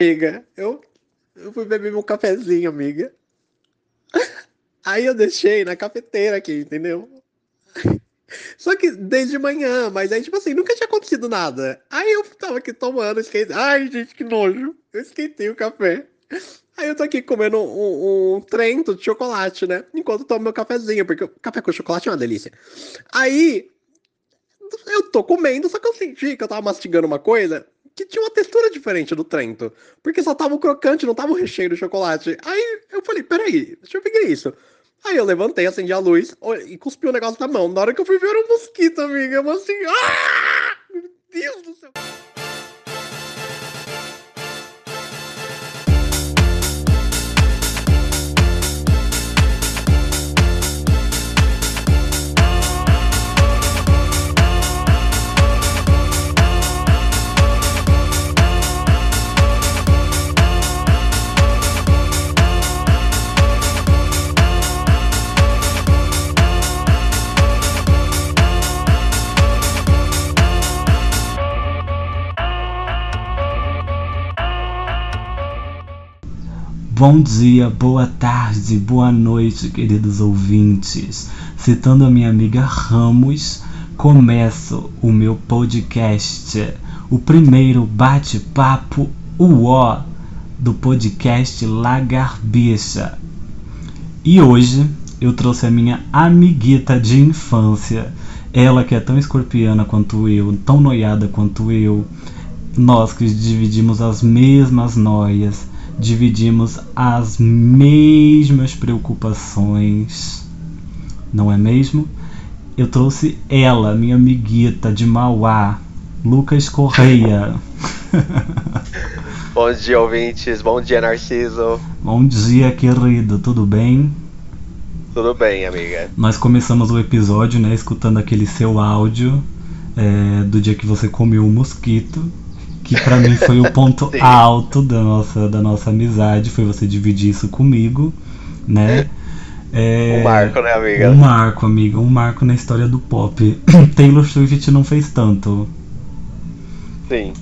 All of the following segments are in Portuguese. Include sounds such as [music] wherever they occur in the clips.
amiga, eu, eu fui beber meu cafezinho, amiga. [laughs] Aí eu deixei na cafeteira aqui, entendeu? Só que desde manhã, mas aí, tipo assim, nunca tinha acontecido nada. Aí eu tava aqui tomando, esquentei. Ai, gente, que nojo. Eu esquentei o café. Aí eu tô aqui comendo um, um trento de chocolate, né? Enquanto tomo meu cafezinho, porque o café com chocolate é uma delícia. Aí eu tô comendo, só que eu senti que eu tava mastigando uma coisa que tinha uma textura diferente do Trento. Porque só tava o crocante, não tava o recheio do chocolate. Aí eu falei, peraí, deixa eu ver isso. Aí eu levantei, acendi a luz e cuspi o negócio na mão. Na hora que eu fui ver, era um mosquito, amiga. Eu assim, ah! Meu Deus do céu. Bom dia, boa tarde, boa noite, queridos ouvintes. Citando a minha amiga Ramos, começo o meu podcast, o primeiro bate-papo UO do podcast Lagarbicha. E hoje eu trouxe a minha amiguita de infância, ela que é tão escorpiana quanto eu, tão noiada quanto eu, nós que dividimos as mesmas noias dividimos as mesmas preocupações, não é mesmo? Eu trouxe ela, minha amiguita de Mauá, Lucas Correia. [laughs] Bom dia, ouvintes. Bom dia, Narciso. Bom dia, querido. Tudo bem? Tudo bem, amiga. Nós começamos o episódio, né, escutando aquele seu áudio é, do dia que você comeu o um mosquito que para mim foi o [laughs] ponto alto da nossa, da nossa amizade, foi você dividir isso comigo, né? É, um marco, né, amiga? Um marco, amiga, um marco na história do pop. [clears throat] Taylor Swift não fez tanto. Sim.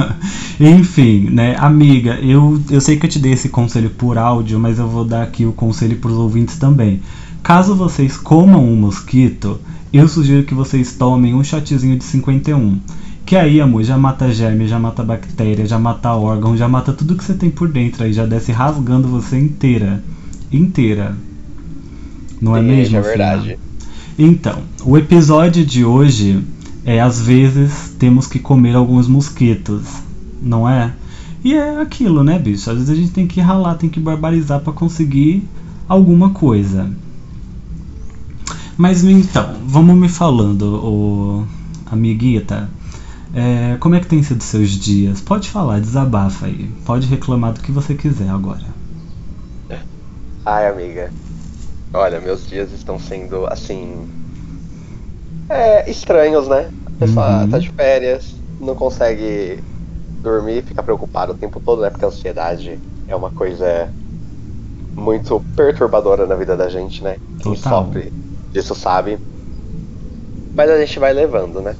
[laughs] Enfim, né, amiga, eu, eu sei que eu te dei esse conselho por áudio, mas eu vou dar aqui o conselho para os ouvintes também. Caso vocês comam um mosquito, eu sugiro que vocês tomem um chatezinho de 51. Que aí, amor, já mata germe, já mata bactéria, já mata órgão, já mata tudo que você tem por dentro aí, já desce rasgando você inteira. Inteira. Não Sim, é mesmo? É verdade. Então, o episódio de hoje é às vezes temos que comer alguns mosquitos, não é? E é aquilo, né, bicho? Às vezes a gente tem que ralar, tem que barbarizar para conseguir alguma coisa. Mas então, vamos me falando, ô amiguita. É, como é que tem sido seus dias? Pode falar, desabafa aí. Pode reclamar do que você quiser agora. [laughs] Ai, amiga. Olha, meus dias estão sendo assim. É, estranhos, né? A pessoa uhum. tá de férias, não consegue dormir, fica preocupado o tempo todo, né? Porque a ansiedade é uma coisa muito perturbadora na vida da gente, né? Quem Total. sofre disso sabe. Mas a gente vai levando, né?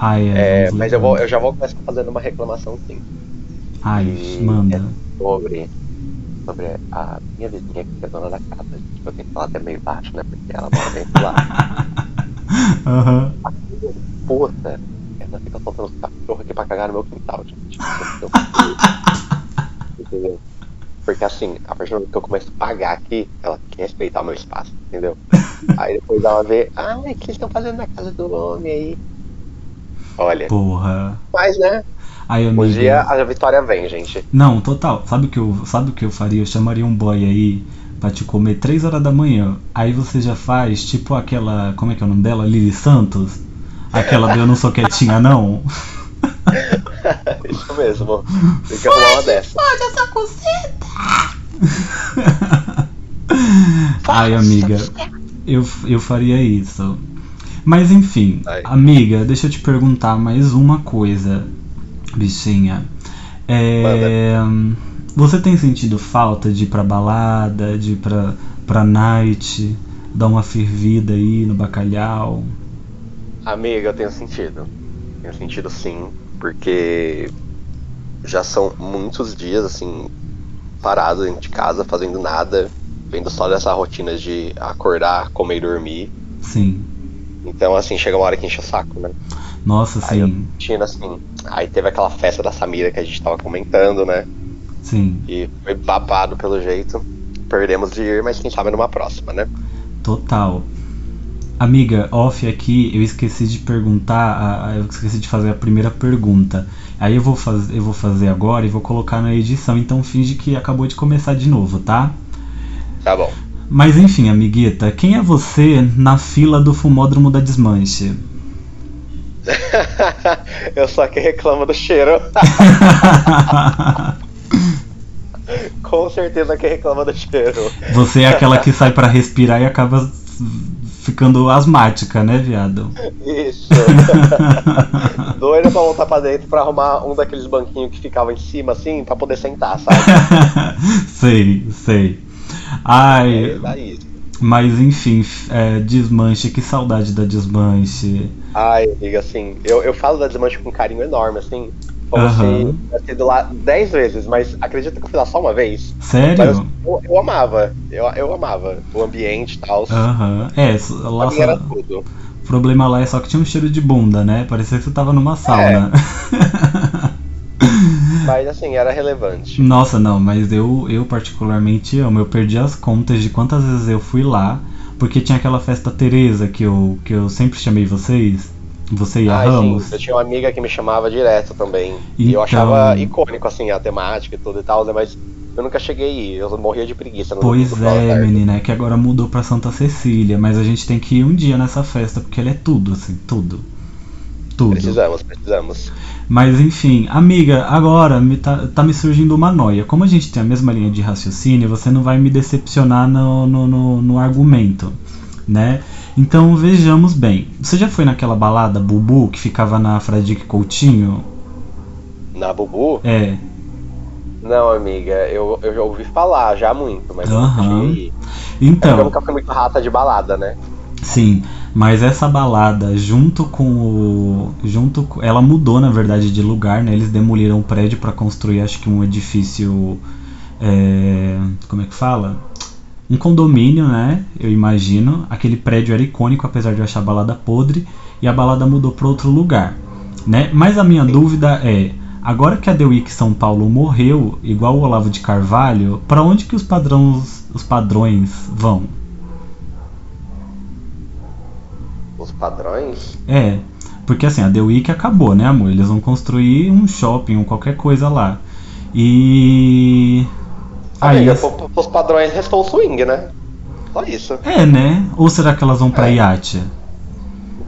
Ai, é, é mas eu, vou, eu já vou começar fazendo uma reclamação sim. Ai, e manda. É sobre, sobre a minha vizinha que é dona da casa. Tipo, eu tenho que falar até meio baixo, né? Porque ela mora dentro lá. [laughs] Aham. uhum. A minha puta, ela fica soltando os cachorros aqui pra cagar no meu quintal, gente. Entendeu? [laughs] Porque assim, a partir do momento que eu começo a pagar aqui, ela tem que respeitar o meu espaço, entendeu? aí depois ela vê, ah, o que eles estão fazendo na casa do homem aí? Olha. Porra. Mas, né? Aí, amiga... Um dia a vitória vem, gente. Não, total. Sabe o que eu, sabe o que eu faria? Eu chamaria um boy aí pra te comer 3 horas da manhã. Aí você já faz, tipo aquela. Como é que é o nome dela? Lili Santos? Aquela do Eu Não Sou Quietinha, não? [laughs] Isso mesmo. Tem que arrumar uma dessa. Pode essa coceta! Ai, amiga. Eu, eu faria isso. Mas enfim, Ai. amiga, deixa eu te perguntar mais uma coisa, bichinha. É, você tem sentido falta de ir pra balada, de ir pra, pra night, dar uma fervida aí no bacalhau? Amiga, eu tenho sentido. Tenho sentido sim, porque já são muitos dias, assim, parado dentro de casa, fazendo nada, vendo só dessa rotina de acordar, comer e dormir. Sim. Então, assim, chega uma hora que enche o saco, né? Nossa, Aí sim. tinha assim. Aí teve aquela festa da Samira que a gente tava comentando, né? Sim. E foi babado pelo jeito. Perdemos de ir, mas quem sabe numa próxima, né? Total. Amiga, off aqui, eu esqueci de perguntar, eu esqueci de fazer a primeira pergunta. Aí eu vou, faz, eu vou fazer agora e vou colocar na edição, então finge que acabou de começar de novo, tá? Tá bom. Mas enfim, amiguita, quem é você na fila do fumódromo da Desmanche? [laughs] eu só que reclamo do cheiro. [laughs] Com certeza que reclama do cheiro. Você é aquela que sai pra respirar e acaba ficando asmática, né, viado? Isso. [laughs] Doido pra voltar pra dentro pra arrumar um daqueles banquinhos que ficava em cima, assim, pra poder sentar, sabe? sei, sei. Ai, É mas enfim, é, desmanche, que saudade da desmanche. Ai, amiga, assim, eu, eu falo da desmanche com um carinho enorme, assim. Como Aham. se ido lá dez vezes, mas acredita que eu fui lá só uma vez? Sério? eu, eu amava, eu, eu amava o ambiente e tal. Aham. É, so- lá mim era só, tudo. o problema lá é só que tinha um cheiro de bunda, né? Parecia que você tava numa sauna. [laughs] Mas assim, era relevante. Nossa, não, mas eu, eu particularmente amo. Eu perdi as contas de quantas vezes eu fui lá, porque tinha aquela festa Teresa que eu, que eu sempre chamei vocês. Você e a Ai, Ramos. sim, eu tinha uma amiga que me chamava direto também. E eu Então- achava icônico, assim, a temática e tudo e tal, né? Mas eu nunca cheguei eu morria de preguiça. Pois é, menina, é que agora mudou pra Santa Cecília, mas a gente tem que ir um dia nessa festa, porque ela é tudo, assim, tudo. Tudo. Precisamos, precisamos. Mas enfim, amiga, agora me tá, tá me surgindo uma noia. Como a gente tem a mesma linha de raciocínio, você não vai me decepcionar no, no, no, no argumento, né? Então vejamos bem. Você já foi naquela balada Bubu que ficava na Fradique Coutinho? Na Bubu? É. Não, amiga, eu, eu já ouvi falar já muito, mas eu nunca Aham. cheguei ir. Eu Então, nunca fui muito rata de balada, né? sim, mas essa balada junto com o junto ela mudou na verdade de lugar, né? Eles demoliram o prédio para construir acho que um edifício é, como é que fala? Um condomínio, né? Eu imagino. Aquele prédio era icônico, apesar de eu achar a balada podre, e a balada mudou para outro lugar, né? Mas a minha dúvida é, agora que a The Week São Paulo morreu, igual o Olavo de Carvalho, para onde que os padrões, os padrões vão? Os padrões. É, porque assim, a The Week acabou, né, amor? Eles vão construir um shopping ou qualquer coisa lá. E. Aí. Amiga, os padrões restou o swing, né? Só isso. É, né? Ou será que elas vão pra É. iate?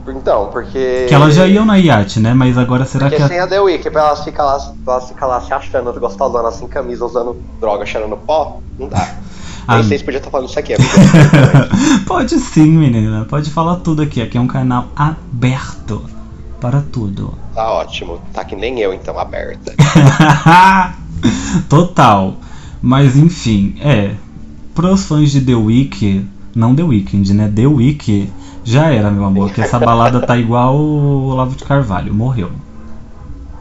Então, porque. Que elas já iam na iate, né? Mas agora será Porque que. sem A... The Week, pra elas ficar lá, elas ficar lá se achando gostosonas sem camisa, usando droga, cheirando pó, não dá. [laughs] Ah, Nem sei se podia estar falando isso aqui, [laughs] amiga. Pode sim, menina. Pode falar tudo aqui. Aqui é um canal aberto para tudo. tá ótimo. Tá que nem eu, então, aberta. [laughs] Total. Mas enfim, é. Pros fãs de The Week, não The Weeknd, né? The Week já era, meu amor, que essa balada tá igual o Olavo de Carvalho, morreu.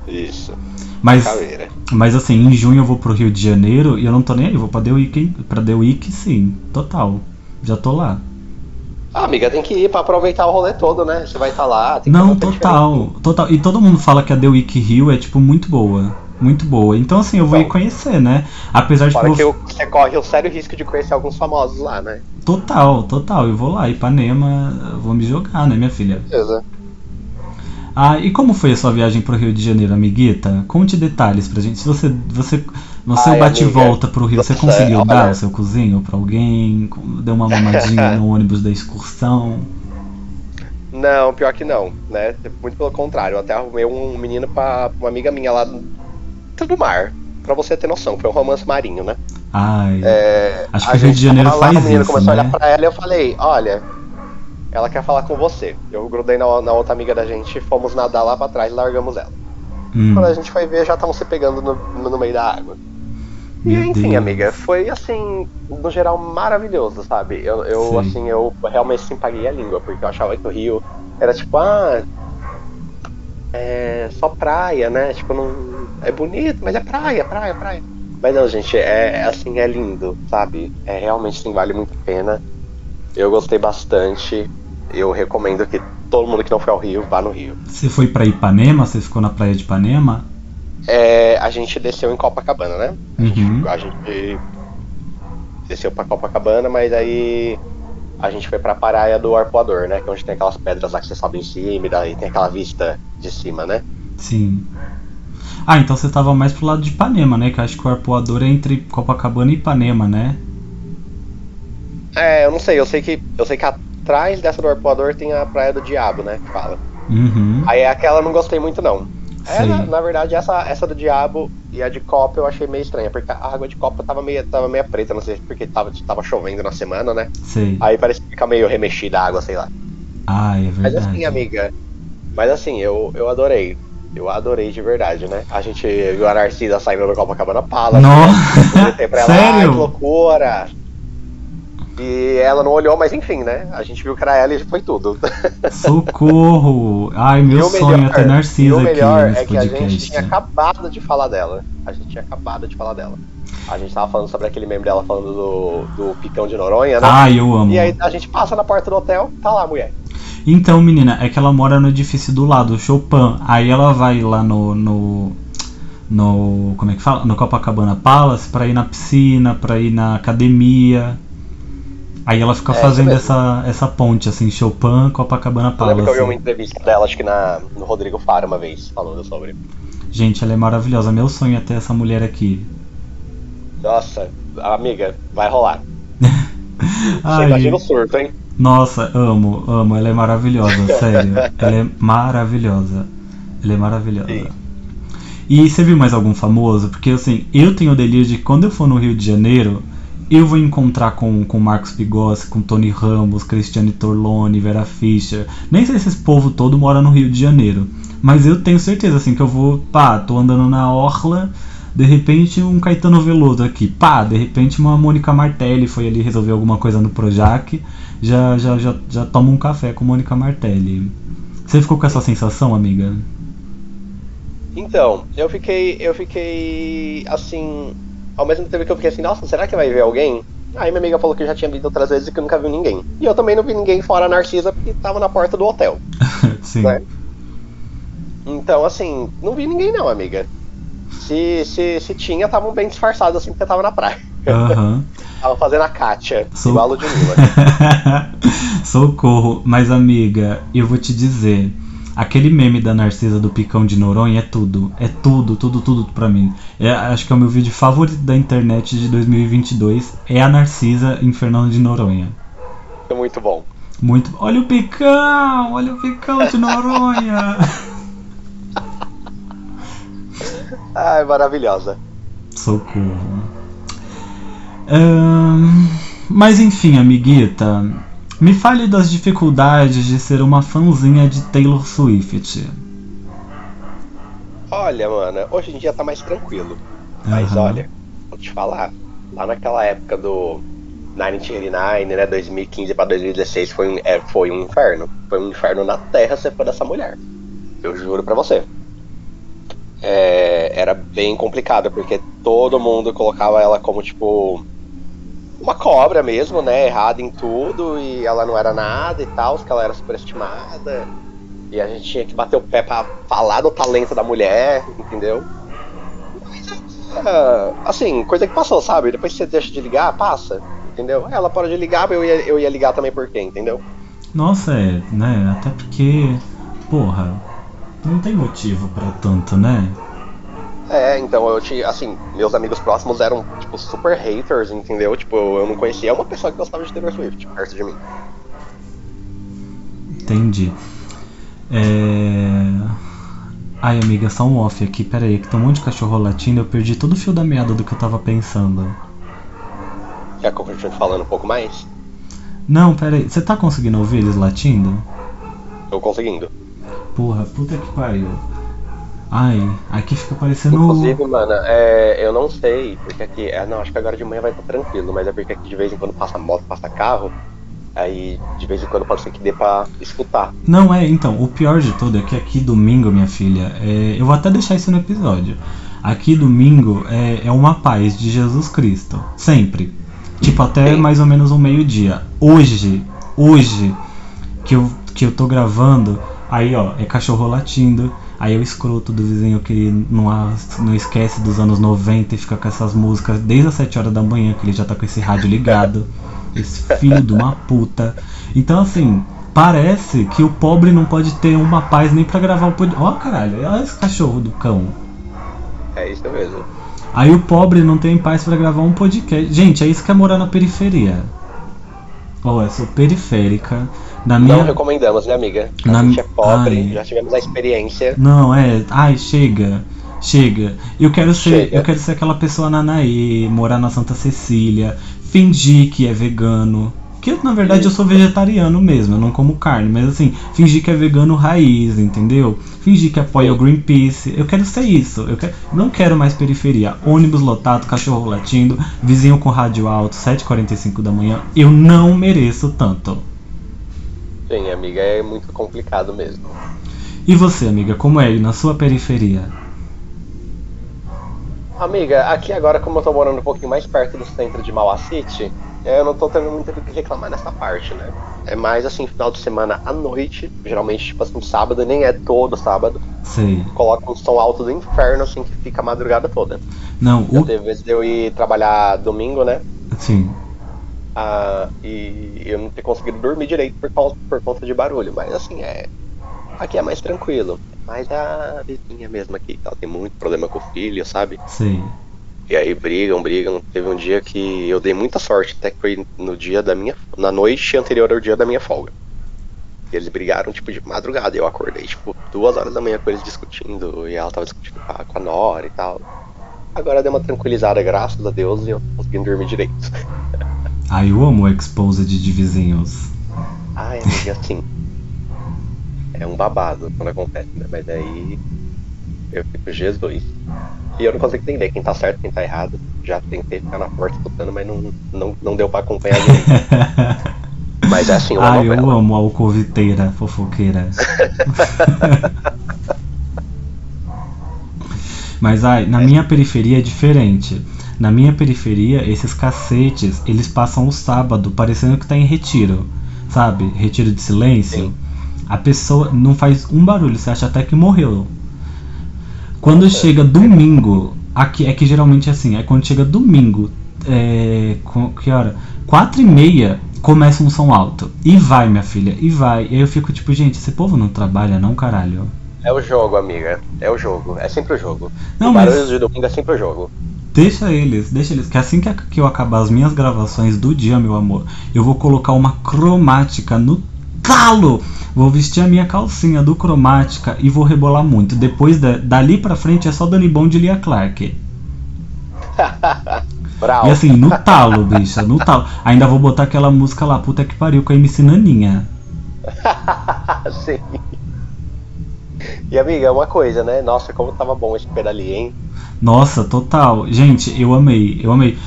Isso. Mas, Caveira. mas assim, em junho eu vou pro Rio de Janeiro e eu não tô nem aí, eu vou pra The Week, pra The Week sim, total. Já tô lá. Ah, amiga, tem que ir pra aproveitar o rolê todo, né? Você vai estar lá, tem que Não, total, total. E todo mundo fala que a The Week Rio é, tipo, muito boa. Muito boa. Então, assim, eu vou ir conhecer, né? Apesar de Fora que eu- você corre o sério risco de conhecer alguns famosos lá, né? Total, total. Eu vou lá, Ipanema, eu vou me jogar, né, minha filha? Beleza. Ah, e como foi a sua viagem pro Rio de Janeiro, amiguita? Conte detalhes pra gente. Se você, você no seu Ai, bate e amiga, volta pro Rio, você [laughs] conseguiu olha- dar o seu cozinho pra alguém? Deu uma mamadinha [laughs] no ônibus da excursão? Não, pior que não, né? Muito pelo contrário, eu até arrumei um menino pra uma amiga minha lá do mar. Pra você ter noção, foi um romance marinho, né? Ai, É, Acho que o Rio de Janeiro tava lá, faz o menino isso, começou a né? olhar pra ela e eu falei, olha, ela quer falar com você. Eu grudei na, na outra amiga da gente, fomos nadar lá pra trás e largamos ela. hum, Quando a gente foi ver, já estavam se pegando no, no meio da água. E Meu enfim, Deus. amiga, foi assim, no geral, maravilhoso, sabe? Eu, eu assim, eu realmente sim paguei a língua, porque eu achava que o Rio era tipo, ah. é só praia, né? Tipo, não. É bonito, mas é praia, praia, praia. Mas não, gente, é é assim, é lindo, sabe? É realmente assim, vale muito a pena. Eu gostei bastante. Eu recomendo que todo mundo que não foi ao Rio vá no Rio. Você foi pra Ipanema? Você ficou na praia de Ipanema? É, a gente desceu em Copacabana, né? A gente, Uhum. a gente desceu pra Copacabana, mas aí a gente foi pra praia do Arpoador, né? Que é onde tem aquelas pedras lá que você sobe em cima e daí tem aquela vista de cima, né? Sim. Ah, então você tava mais pro lado de Ipanema, né? Que eu acho que o arpoador é entre Copacabana e Ipanema, né? É, eu não sei, eu sei que eu sei que atrás dessa do Arpoador tem a Praia do Diabo, né? Que fala. Uhum. Aí aquela eu não gostei muito não. É, na, na verdade, essa, essa do Diabo e a de Copa eu achei meio estranha, porque a água de Copa tava meio, tava meio preta, não sei porque tava, tava chovendo na semana, né? Sei. Aí parece que fica meio remexida a água, sei lá. Ah, é Mas verdade. assim, amiga. Mas assim, eu, eu adorei. Eu adorei de verdade, né? A gente viu a Narcisa saindo do Copacabana Palace. Nossa! Pra [laughs] ela, ai, que Sério? loucura! E ela não olhou, mas enfim, né? A gente viu que era ela e foi tudo. Socorro! Ai, meu o sonho melhor- é e Narcisa o aqui melhor nesse é que a gente podcast. tinha acabado de falar dela. A gente tinha acabado de falar dela. A gente tava falando sobre aquele meme dela falando do, do picão de Noronha, né? Ai, eu amo. E aí a gente passa na porta do hotel, tá lá a mulher. Então, menina, é que ela mora no edifício do lado, o Chopin. Aí ela vai lá no. no. no como é que fala? No Copacabana Palace pra ir na piscina, pra ir na academia. Aí ela fica É, fazendo essa, essa ponte, assim, Chopin, Copacabana Eu lembro que eu vi uma Palace. entrevista dela, acho que na, no Rodrigo Faro uma vez, falando sobre. Gente, ela é maravilhosa. Meu sonho é ter essa mulher aqui. Nossa, amiga, vai rolar. [laughs] Ai, imagina o surto, hein? Nossa, amo, amo. Ela é maravilhosa, [laughs] sério. Ela é maravilhosa. Ela é maravilhosa. Sim. E você viu mais algum famoso? Porque assim, eu tenho o delírio de que quando eu for no Rio de Janeiro, eu vou encontrar com, com Marcos Pigossi, com Tony Ramos, Cristiane Torlone, Vera Fischer. Nem sei se esse povo todo mora no Rio de Janeiro. Mas eu tenho certeza assim que eu vou, pá, tô andando na orla, de repente um Caetano Veloso aqui, pá, de repente uma Mônica Martelli foi ali resolver alguma coisa no Projac, já já já, já toma um café com Mônica Martelli. Você ficou com essa sensação, amiga? Então, eu fiquei. Eu fiquei assim. Ao mesmo tempo que eu fiquei assim, nossa, será que vai ver alguém? Aí minha amiga falou que já tinha visto outras vezes e que nunca viu ninguém. E eu também não vi ninguém fora a Narcisa porque tava na porta do hotel. [laughs] Sim. Né? Então, assim, não vi ninguém não, amiga. Se, se, se tinha, estavam bem disfarçados assim porque tava na praia. Aham. [laughs] Tava fazendo a Kátia, Sou- igual a Ludmilla. [laughs] Socorro, mas amiga, eu vou te dizer, aquele meme da Narcisa do Picão de Noronha é tudo, é tudo, tudo, tudo pra mim. É, acho que é o meu vídeo favorito da internet de 2022, é a Narcisa em Fernando de Noronha. Foi muito bom. Muito, olha o Picão, olha o Picão de Noronha. [laughs] Ai, maravilhosa. Socorro. Ahn, mas enfim, amiguita, me fale das dificuldades de ser uma fãzinha de Taylor Swift. Olha, mano, hoje em dia tá mais tranquilo. Mas Aham. olha, vou te falar, lá naquela época do 1989, né, 2015 pra 2016 foi um, é, foi um inferno. Foi um inferno na terra ser fã dessa mulher. Eu juro pra você. É, era bem complicado, porque todo mundo colocava ela como, tipo, uma cobra mesmo, né, errada em tudo, e ela não era nada e tal, que ela era superestimada. E a gente tinha que bater o pé pra falar do talento da mulher, entendeu? Ah, assim, coisa que passou, sabe? Depois que você deixa de ligar, passa, entendeu? Ela parou de ligar, eu ia, eu ia ligar também por quê, entendeu? Nossa, é, né? Até porque, porra, não tem motivo pra tanto, né? É, então eu tinha, assim, meus amigos próximos eram, tipo, super haters, entendeu? Tipo, eu não conhecia uma pessoa que gostava de Taylor Swift perto de mim. Entendi. É... Ai, amiga, só um off aqui, pera aí, que tem um monte de cachorro latindo, eu perdi todo o fio da meada do que eu tava pensando. Quer que eu continue falando um pouco mais? Não, pera aí, você tá conseguindo ouvir eles latindo? Tô conseguindo. Porra, puta que pariu. Ai, aqui fica parecendo. Inclusive, mano, é, eu não sei, porque aqui. É, não, acho que agora de manhã vai estar tranquilo, mas é porque aqui de vez em quando passa moto, passa carro. Aí de vez em quando pode ser que dê pra escutar. Não, é, então, o pior de tudo é que aqui domingo, minha filha, é, eu vou até deixar isso no episódio. Aqui domingo é, é uma paz de Jesus Cristo. Sempre. Tipo, até Sim. mais ou menos um meio-dia. Hoje, hoje, que eu, que eu tô gravando, aí ó, é cachorro latindo. Aí é o escroto do vizinho que não, não esquece dos anos 90 e fica com essas músicas desde as 7 horas da manhã, que ele já tá com esse rádio ligado. [laughs] Esse filho de uma puta. Então assim, parece que o pobre não pode ter uma paz nem pra gravar o podcast. Ó caralho, olha esse cachorro do cão. É isso mesmo. Aí o pobre não tem paz pra gravar um podcast. Gente, é isso que é morar na periferia. Ó, eu sou periférica. Na minha. Não recomendamos, né, amiga? A Na- gente é pobre, Ai. já tivemos a experiência. Não, é. Ai, chega. Chega. Eu quero ser, Chega. eu quero ser aquela pessoa Nanaê, morar na Santa Cecília, fingir que é vegano. Que na verdade eu sou vegetariano mesmo, eu não como carne, mas assim, fingir que é vegano raiz, entendeu? Fingir que apoia o Greenpeace. Eu quero ser isso. Eu quero, não quero mais periferia. Ônibus lotado, cachorro latindo, vizinho com rádio alto, 7h45 da manhã. Eu não mereço tanto. Sim, amiga, é muito complicado mesmo. E você, amiga, como é na sua periferia? Amiga, aqui agora, como eu tô morando um pouquinho mais perto do centro de Mauá City, é, eu não tô tendo muito do que reclamar nessa parte, né? É mais assim, final de semana à noite, geralmente, tipo assim, sábado, nem é todo sábado. Sei. Coloca um som alto do inferno, assim, que fica a madrugada toda. Não, o. teve vezes de eu ir trabalhar domingo, né? Sim. Ah, e eu não ter conseguido dormir direito por, causa, por conta de barulho. Mas assim, é. Aqui é mais tranquilo. Mas a vizinha mesmo aqui, ela tem muito problema com o filho, sabe? Sei. E aí brigam, brigam. Teve um dia que eu dei muita sorte, até que foi no dia da minha. Na noite anterior ao dia da minha folga. Eles brigaram, tipo, de madrugada. Eu acordei, tipo, duas horas da manhã com eles discutindo. E ela tava discutindo com a, Nora e tal. Agora deu uma tranquilizada, graças a Deus, e eu tô conseguindo dormir direito. [laughs] Ai, eu amo o Exposed de vizinhos. Ai, amiga, assim. É um babado quando acontece, né? Mas aí. Eu fico Jesus. E eu não consigo entender quem tá certo, quem tá errado. Já tentei ficar na porta escutando, mas não, não, não deu pra acompanhar [laughs] direito. Mas é assim, uma eu novela. amo a alcoviteira fofoqueira. [laughs] Mas ai, na minha periferia é diferente. Na minha periferia, esses cacetes, eles passam o sábado parecendo que tá em retiro. Sabe? Retiro de silêncio. Sim. A pessoa não faz um barulho, você acha até que morreu. Quando chega domingo, aqui é que geralmente é assim, é quando chega domingo, é, que hora? Quatro e meia começa um som alto. E vai, minha filha, e vai. E aí eu fico tipo, gente, esse povo não trabalha não, caralho. É o jogo, amiga. É o jogo. É sempre o jogo. Não, o mas- barulho de domingo é sempre o jogo. Deixa eles, deixa eles, que assim que, que eu acabar as minhas gravações do dia, meu amor, eu vou colocar uma cromática no talo. Vou vestir a minha calcinha do cromática e vou rebolar muito. Depois da- dali pra frente é só Dani Bond e Lia Clark. [laughs] Brau. E assim, no talo, bicha, no talo. Ainda vou botar aquela música lá, puta que pariu, com a MC Naninha. [laughs] Sim. E amiga, uma coisa, né? Nossa, como tava bom esse pedali, hein? Nossa, total. Gente, eu amei, eu amei.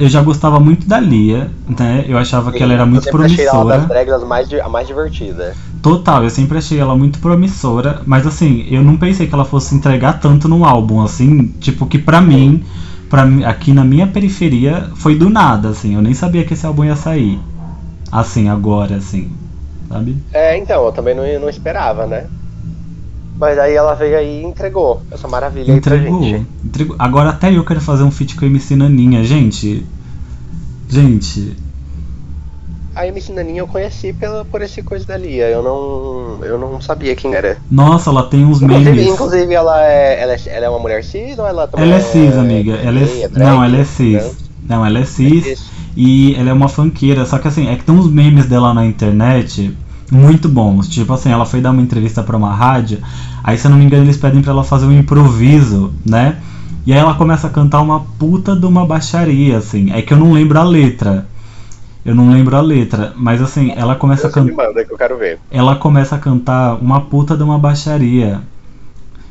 Eu já gostava muito da Lia, né? Eu achava que ela era muito sempre achei ela promissora. das drags mais, a mais divertida. Total, eu sempre achei ela muito promissora, mas assim, eu não pensei que ela fosse entregar tanto no álbum, assim, tipo que pra mim, pra, aqui na minha periferia, foi do nada, assim, eu nem sabia que esse álbum ia sair. Assim, agora, assim, sabe? É, então, eu também não, não esperava, né? Mas aí ela veio aí e entregou essa maravilha Entregou, aí pra gente. entregou. Agora até eu quero fazer um feat com a MC Naninha, gente. Gente, A MC Naninha eu conheci pela, por esse coisa da Lia. Eu não, eu não sabia quem era. nossa, ela tem uns Inclusive, memes. inclusive ela, é, ela, é, ela é uma mulher cis ou ela também Ela é cis, amiga. Ela é, não, drag, ela é cis. trans? Não, ela é cis. Isso. E ela é uma funkeira, só que assim, é que tem uns memes dela na internet muito bons. Tipo assim, ela foi dar uma entrevista pra uma rádio, aí se eu não me engano eles pedem pra ela fazer um improviso, né? E aí ela começa a cantar uma puta de uma baixaria, assim. É que eu não lembro a letra. Eu não lembro a letra, mas assim, ela começa a Você me cantar manda que eu quero ver. ela começa a cantar uma puta de uma baixaria.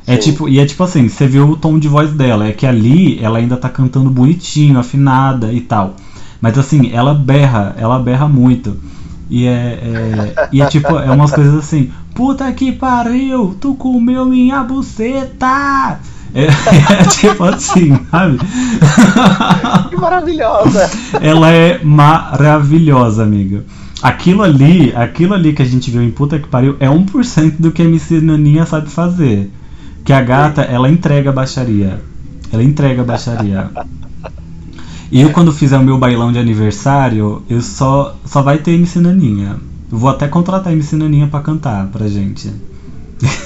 É tipo, e é tipo assim, você viu o tom de voz dela, é que ali ela ainda tá cantando bonitinho, afinada e tal. Mas assim, ela berra, ela berra muito. E é, é, e é tipo, é umas coisas assim, puta que pariu, tu comeu minha buceta! É, [laughs] é tipo assim, sabe? Que maravilhosa! Ela é maravilhosa, amiga. Aquilo ali, aquilo ali que a gente viu em puta que pariu é 1% do que a MC Naninha sabe fazer. Que a gata, ela entrega baixaria. Ela entrega baixaria. E eu quando fizer o meu bailão de aniversário, eu só só vai ter MC Naninha. Eu vou até contratar a MC Naninha pra cantar pra gente.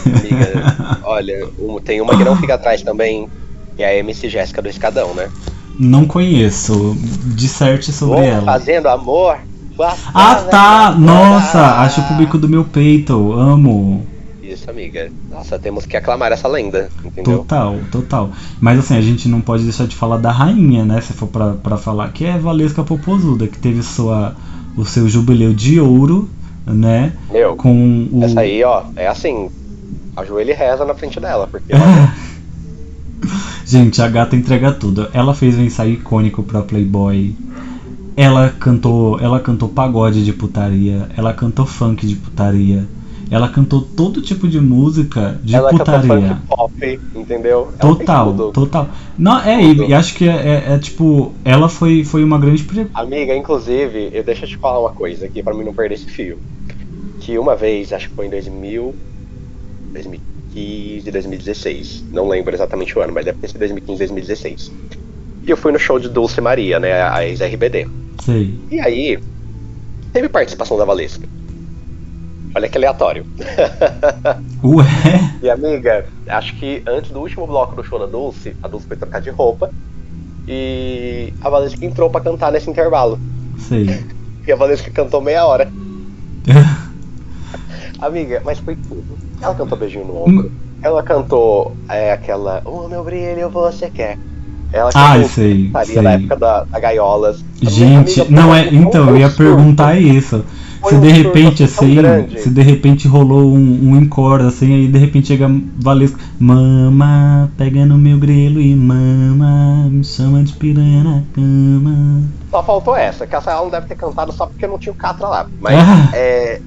Amiga, [laughs] olha, tem uma que não fica atrás também, que é a MC Jéssica do Escadão, né? Não conheço. Disserte sobre Vou ela. fazendo amor. Ah tá! Nossa, acho o público do meu peito. Amo. Isso, amiga. Nossa, temos que aclamar essa lenda, entendeu? Total, total. Mas assim, a gente não pode deixar de falar da rainha, né? Se for pra, pra falar, que é Valesca Popozuda, que teve sua, o seu jubileu de ouro, né? Meu, Com o. essa aí, ó, é assim. Ajoelha e reza na frente dela, porque [laughs] Gente, a gata entrega tudo. Ela fez um ensaio icônico pra Playboy. Ela cantou, ela cantou pagode de putaria, ela cantou funk de putaria. Ela cantou todo tipo de música de ela cantou putaria. funk pop, entendeu? Ela Total, total. Não, é, e, e acho que é, é- é, tipo, ela foi, foi uma grande. Amiga, inclusive, eu deixa eu te falar uma coisa aqui pra mim não perder esse fio. Que uma vez, acho que foi em 2000, 2015, 2016. Não lembro exatamente o ano, mas deve ter sido 2015, 2016. E eu fui no show de Dulce Maria, né? A ex-RBD. Sei. E aí, teve participação da Valesca. Olha que aleatório. [laughs] Ué? E amiga, acho que antes do último bloco do show da Dulce, a Dulce foi trocar de roupa. E a Valesca entrou pra cantar nesse intervalo. Sei. E a Valesca cantou meia hora. [laughs] Amiga, mas foi tudo. Ela cantou beijinho no ombro. Ela cantou é, aquela O meu brilho você quer. Ela Ai, cantou sei, sei. na época da, da gaiolas. Gente, Amiga, não é. Então, eu ia perguntar isso. Se de repente, assim, se de repente rolou um, um assim, aí de repente chega Valesca, mama, pega no meu grelo e mama, me chama de piranha na cama. Só faltou essa, que essa ela não deve ter cantado só porque não tinha o Catra lá. Mas Ah. é.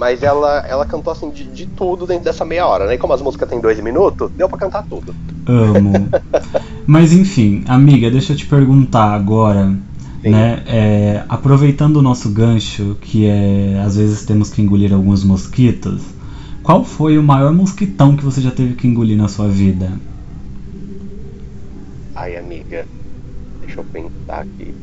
Mas ela, ela cantou assim de, de tudo dentro dessa meia hora, né? E como as músicas têm dois minutos, deu pra cantar tudo. Amo. [laughs] Mas enfim, amiga, deixa eu te perguntar agora, Sim. né? é, aproveitando o nosso gancho, que é às vezes temos que engolir alguns mosquitos, qual foi o maior mosquitão que você já teve que engolir na sua vida? Ai, amiga, deixa eu pensar aqui.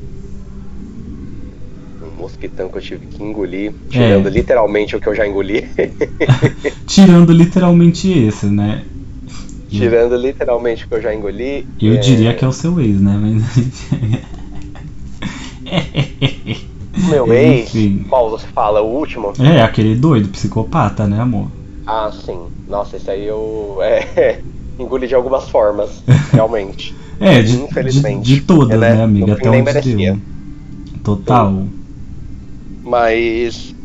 Um mosquitão que eu tive que engolir, tirando É. literalmente o que eu já engoli. [laughs] Tirando literalmente esse, né? tirando literalmente o que eu já engoli. Eu é, diria que é o seu ex, né? Mas. Meu ex, Enfim. qual você fala? O último? É, aquele doido, psicopata, né, amor? Ah, sim. Nossa, esse aí eu é, [laughs] engoli de algumas formas, [laughs] realmente. É, de, de, Infelizmente. de todas, né? né, amiga? Até onde merecia. deu. Total. Mas.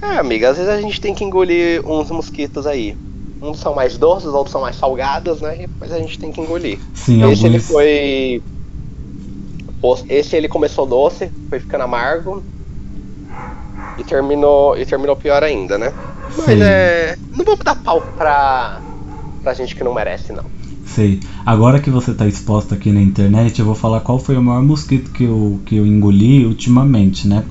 É, amiga, às vezes a gente tem que engolir uns mosquitos aí. Uns são mais doces, outros são mais salgados, né? Mas a gente tem que engolir. Sim, Esse ele alguns. foi. Esse ele começou doce, foi ficando amargo. E terminou, e terminou pior ainda, né? Mas é. Não vou dar pau pra. pra gente que não merece, não. Sei. Agora que você tá exposta aqui na internet, eu vou falar qual foi o maior mosquito que eu, que eu engoli ultimamente, né?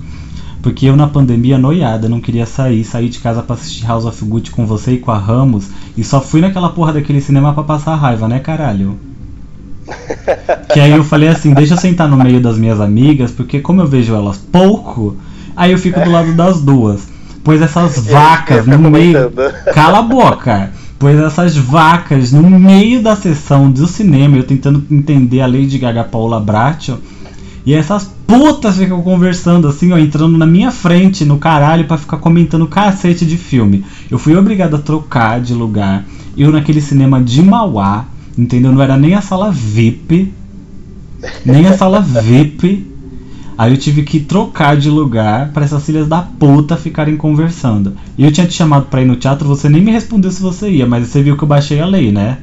Porque eu na pandemia noiada, não queria sair, saí de casa pra assistir House of Gucci com você e com a Ramos, e só fui naquela porra daquele cinema pra passar raiva, né, caralho? Que aí eu falei assim, deixa eu sentar no meio das minhas amigas, porque como eu vejo elas pouco, aí eu fico do lado das duas. Pois essas [laughs] vacas no meio. [laughs] Cala a boca! Pois essas vacas no meio da sessão do cinema, eu tentando entender a Lady Gaga Paula Bracho, e essas putas ficam conversando assim, ó, entrando na minha frente, no caralho, pra ficar comentando cacete de filme. Eu fui obrigado a trocar de lugar. Eu naquele cinema de Mauá, entendeu? Não era nem a sala VIP, nem a sala VIP. Aí eu tive que trocar de lugar pra essas filhas da puta ficarem conversando. E eu tinha te chamado pra ir no teatro, você nem me respondeu se você ia, mas você viu que eu baixei a lei, né?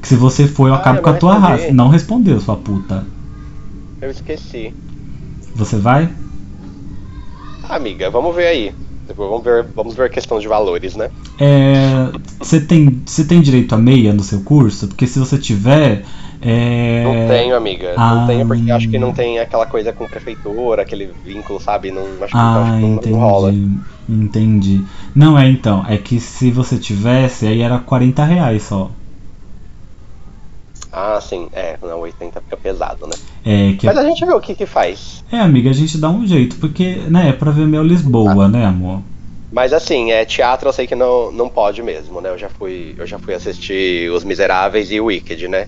Que se você for, eu Ah, acabo eu com a tua respondi. raça. Não respondeu, sua puta. Eu esqueci. Você vai? amiga, vamos ver aí. Tipo, vamos ver, vamos ver a questão de valores, né? É, Você tem, você tem direito a meia no seu curso? Porque se você tiver. É... Não tenho, amiga. Ah, Não tenho porque acho que não tem aquela coisa com prefeitura, aquele vínculo, sabe? Não, acho que, Ah, acho que não, entendi. não rola. Entendi. Não, é então. É que se você tivesse, aí era 40 reais só. Ah, sim. É, não, 80 fica pesado, né? É, que Mas a gente vê o que que faz. é, amiga, a gente dá um jeito, porque, né, é pra ver Mel Lisboa, né, amor? Mas assim, é, teatro eu sei que não, não pode mesmo, né? Eu já fui, eu já fui assistir Os Miseráveis e o Wicked, né?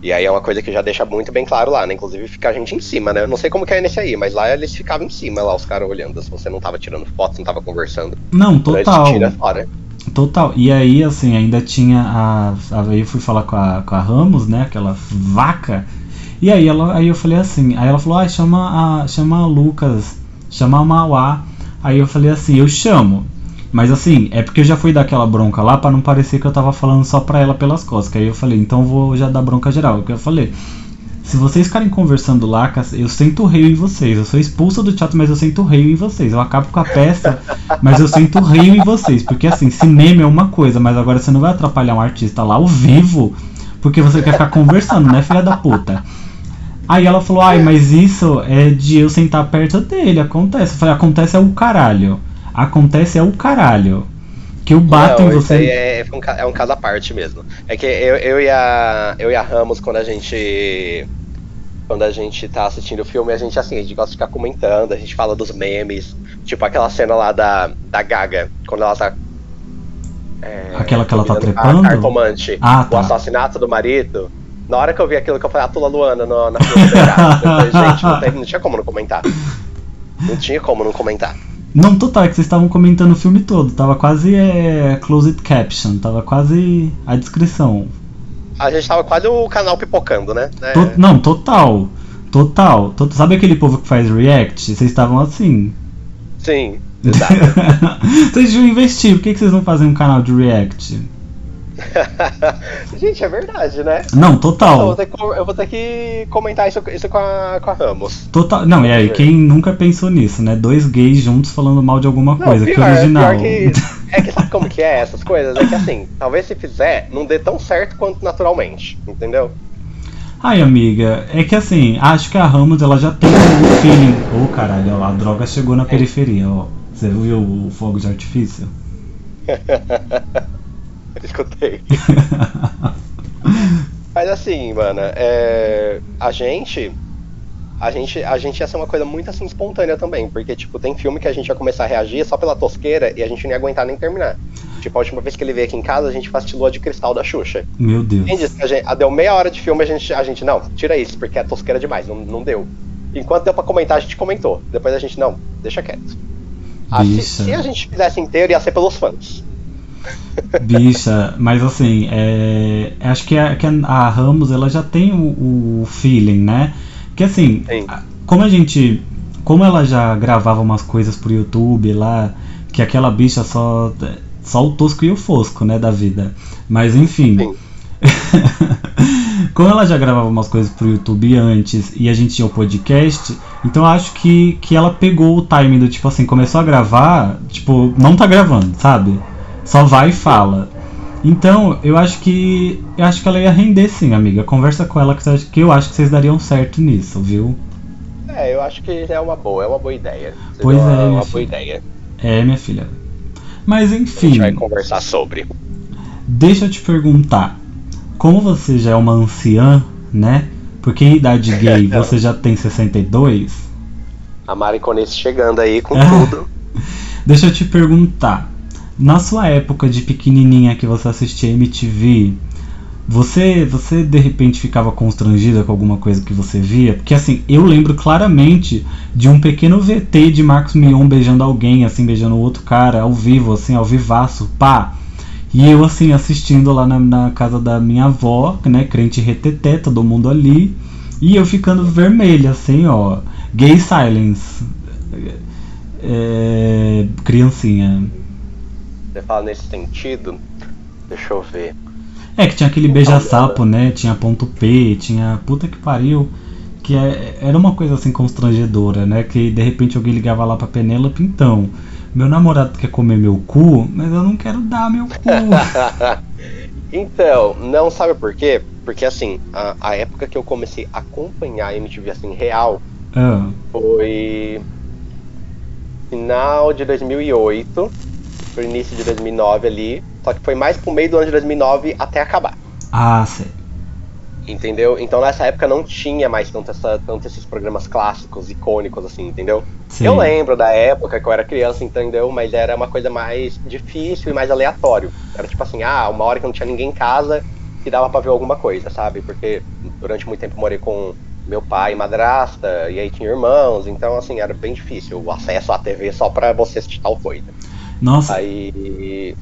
E aí é uma coisa que já deixa muito bem claro lá, né? Inclusive fica a gente em cima, né? Eu não sei como que é nesse aí, mas lá eles ficavam em cima, lá os caras olhando. Se você não tava tirando foto, não tava conversando. Não, Quando eles total. tira fora. Total. E aí, assim, ainda tinha a. Aí eu fui falar com a, com a Ramos, né? Aquela vaca. E aí, ela, aí eu falei assim. Aí ela falou: ah, chama a, chama a Lucas, chama a Mauá. Aí eu falei assim: eu chamo. Mas assim, é porque eu já fui dar aquela bronca lá pra não parecer que eu tava falando só pra ela pelas costas. Que aí eu falei: então vou já dar bronca geral. Que eu falei. Se vocês ficarem conversando lá, eu sinto o reio em vocês. Eu sou expulsa do teatro, mas eu sinto o reio em vocês. Eu acabo com a peça, mas eu sinto o reio em vocês. Porque assim, cinema é uma coisa, mas agora você não vai atrapalhar um artista lá ao vivo, porque você quer ficar conversando, né, filha da puta? Aí ela falou, ai, mas isso é de eu sentar perto dele, acontece. Eu falei, acontece é o caralho. Acontece é o caralho. Que eu bato não, em você. é, um, ca- é um caso à parte mesmo. É que eu, eu, e a, eu e a Ramos, quando a gente. Quando a gente tá assistindo o filme, a gente assim, a gente gosta de ficar comentando, a gente fala dos memes. Tipo aquela cena lá da, da Gaga, quando ela tá. é, Aquela que ela tá trepando? A cartomante, Ah, o tá. assassinato do marido. Na hora que eu vi aquilo que eu falei, a Tula Luana no, na falei, gente, não, tem- não tinha como não comentar. Não tinha como não comentar. Não, total, é que vocês estavam comentando o filme todo. Tava quase é, closed caption, tava quase a descrição. A gente tava quase o canal pipocando, né? É, To- não, total. Total. To- Sabe aquele povo que faz react? Vocês estavam assim. Sim, [laughs] exato. vocês deviam investir. Por que, que vocês não fazem um canal de react? [laughs] Gente, é verdade, né? Não, Eu vou total. ter que, eu vou ter que comentar isso, isso com, a, com a Ramos. Total. Não, e aí, quem nunca pensou nisso, né? Dois gays juntos falando mal de alguma coisa, que original. pior que. [laughs] É que sabe como que é essas coisas? É que assim, talvez se fizer, não dê tão certo quanto naturalmente, entendeu? Ai, amiga, é que assim, acho que a Ramos ela já tem o feeling. Ô caralho, ó, a droga chegou na periferia, ó. Você viu o fogo de artifício? [laughs] [laughs] Escutei. [laughs] Mas assim, mano, é, a gente. A gente, a gente ia ser uma coisa muito assim espontânea também, porque, tipo, tem filme que a gente ia começar a reagir só pela tosqueira e a gente não ia aguentar nem terminar. Tipo, a última vez que ele veio aqui em casa, a gente faz Lua de Cristal da Xuxa. Meu Deus. Quem disse que a gente, deu meia hora de filme, a gente, a gente, não, tira isso, porque é tosqueira demais, não, não deu. Enquanto deu pra comentar, a gente comentou. Depois a gente, não, deixa quieto. Ah, se, se a gente fizesse inteiro, ia ser pelos fãs. Bicha, mas assim, é, acho que, a, que a Ramos ela já tem o, o feeling, né? Que assim, Sim. a- como a gente. Como ela já gravava umas coisas pro YouTube lá, que aquela bicha só. Só o tosco e o fosco, né, da vida. Mas enfim. [laughs] Como ela já gravava umas coisas pro YouTube antes e a gente tinha o podcast, então eu acho que, que ela pegou o timing do tipo assim, começou a gravar, tipo, não tá gravando, sabe? Só vai e fala. Então, eu acho que. Eu acho que ela ia render sim, amiga. Conversa com ela que, eu acho- que eu acho que vocês dariam certo nisso, viu? É, eu acho que é uma boa, é uma boa ideia. Seria Pois é, minha uma boa filha. ideia. É, minha filha. Mas A enfim. gente vai conversar sobre. Deixa eu te perguntar, como você já é uma anciã, né? Porque em idade gay [laughs] você já tem 62? A Mariconice chegando aí com [laughs] tudo. Deixa eu te perguntar, na sua época de pequenininha que você assistia MTV, você, você de repente ficava constrangida com alguma coisa que você via? Porque assim, eu lembro claramente de um pequeno VT de Marcos Mion beijando alguém, assim, beijando outro cara, ao vivo, assim, ao vivaço, pá. E eu, assim, assistindo lá na, na casa da minha avó, né, crente reteté, todo mundo ali. E eu ficando vermelha, assim, ó. Gay silence. É, criancinha. Você fala nesse sentido. Deixa eu ver. É que tinha aquele beija-sapo, né? Tinha ponto P, tinha puta que pariu. que é, era uma coisa assim constrangedora, né? Que de repente alguém ligava lá pra Penélope, então, meu namorado quer comer meu cu, mas eu não quero dar meu cu. [laughs] então, não sabe por quê? Porque assim, a, a época que eu comecei a acompanhar a MTV assim, real, ah. foi final de 2008 pro início de 2009 ali, só que foi mais pro meio do ano de 2009 até acabar. Ah, sei. Entendeu? Então nessa época não tinha mais tanto, essa, tanto esses programas clássicos, icônicos, assim, entendeu? Sim. Eu lembro da época que eu era criança, entendeu? Mas era uma coisa mais difícil e mais aleatório. Era tipo assim, ah, uma hora que não tinha ninguém em casa que dava pra ver alguma coisa, sabe? Porque durante muito tempo morei com meu pai e madrasta, e aí tinha irmãos, então assim, era bem difícil o acesso à TV só pra você assistir tal coisa. Nossa. Aí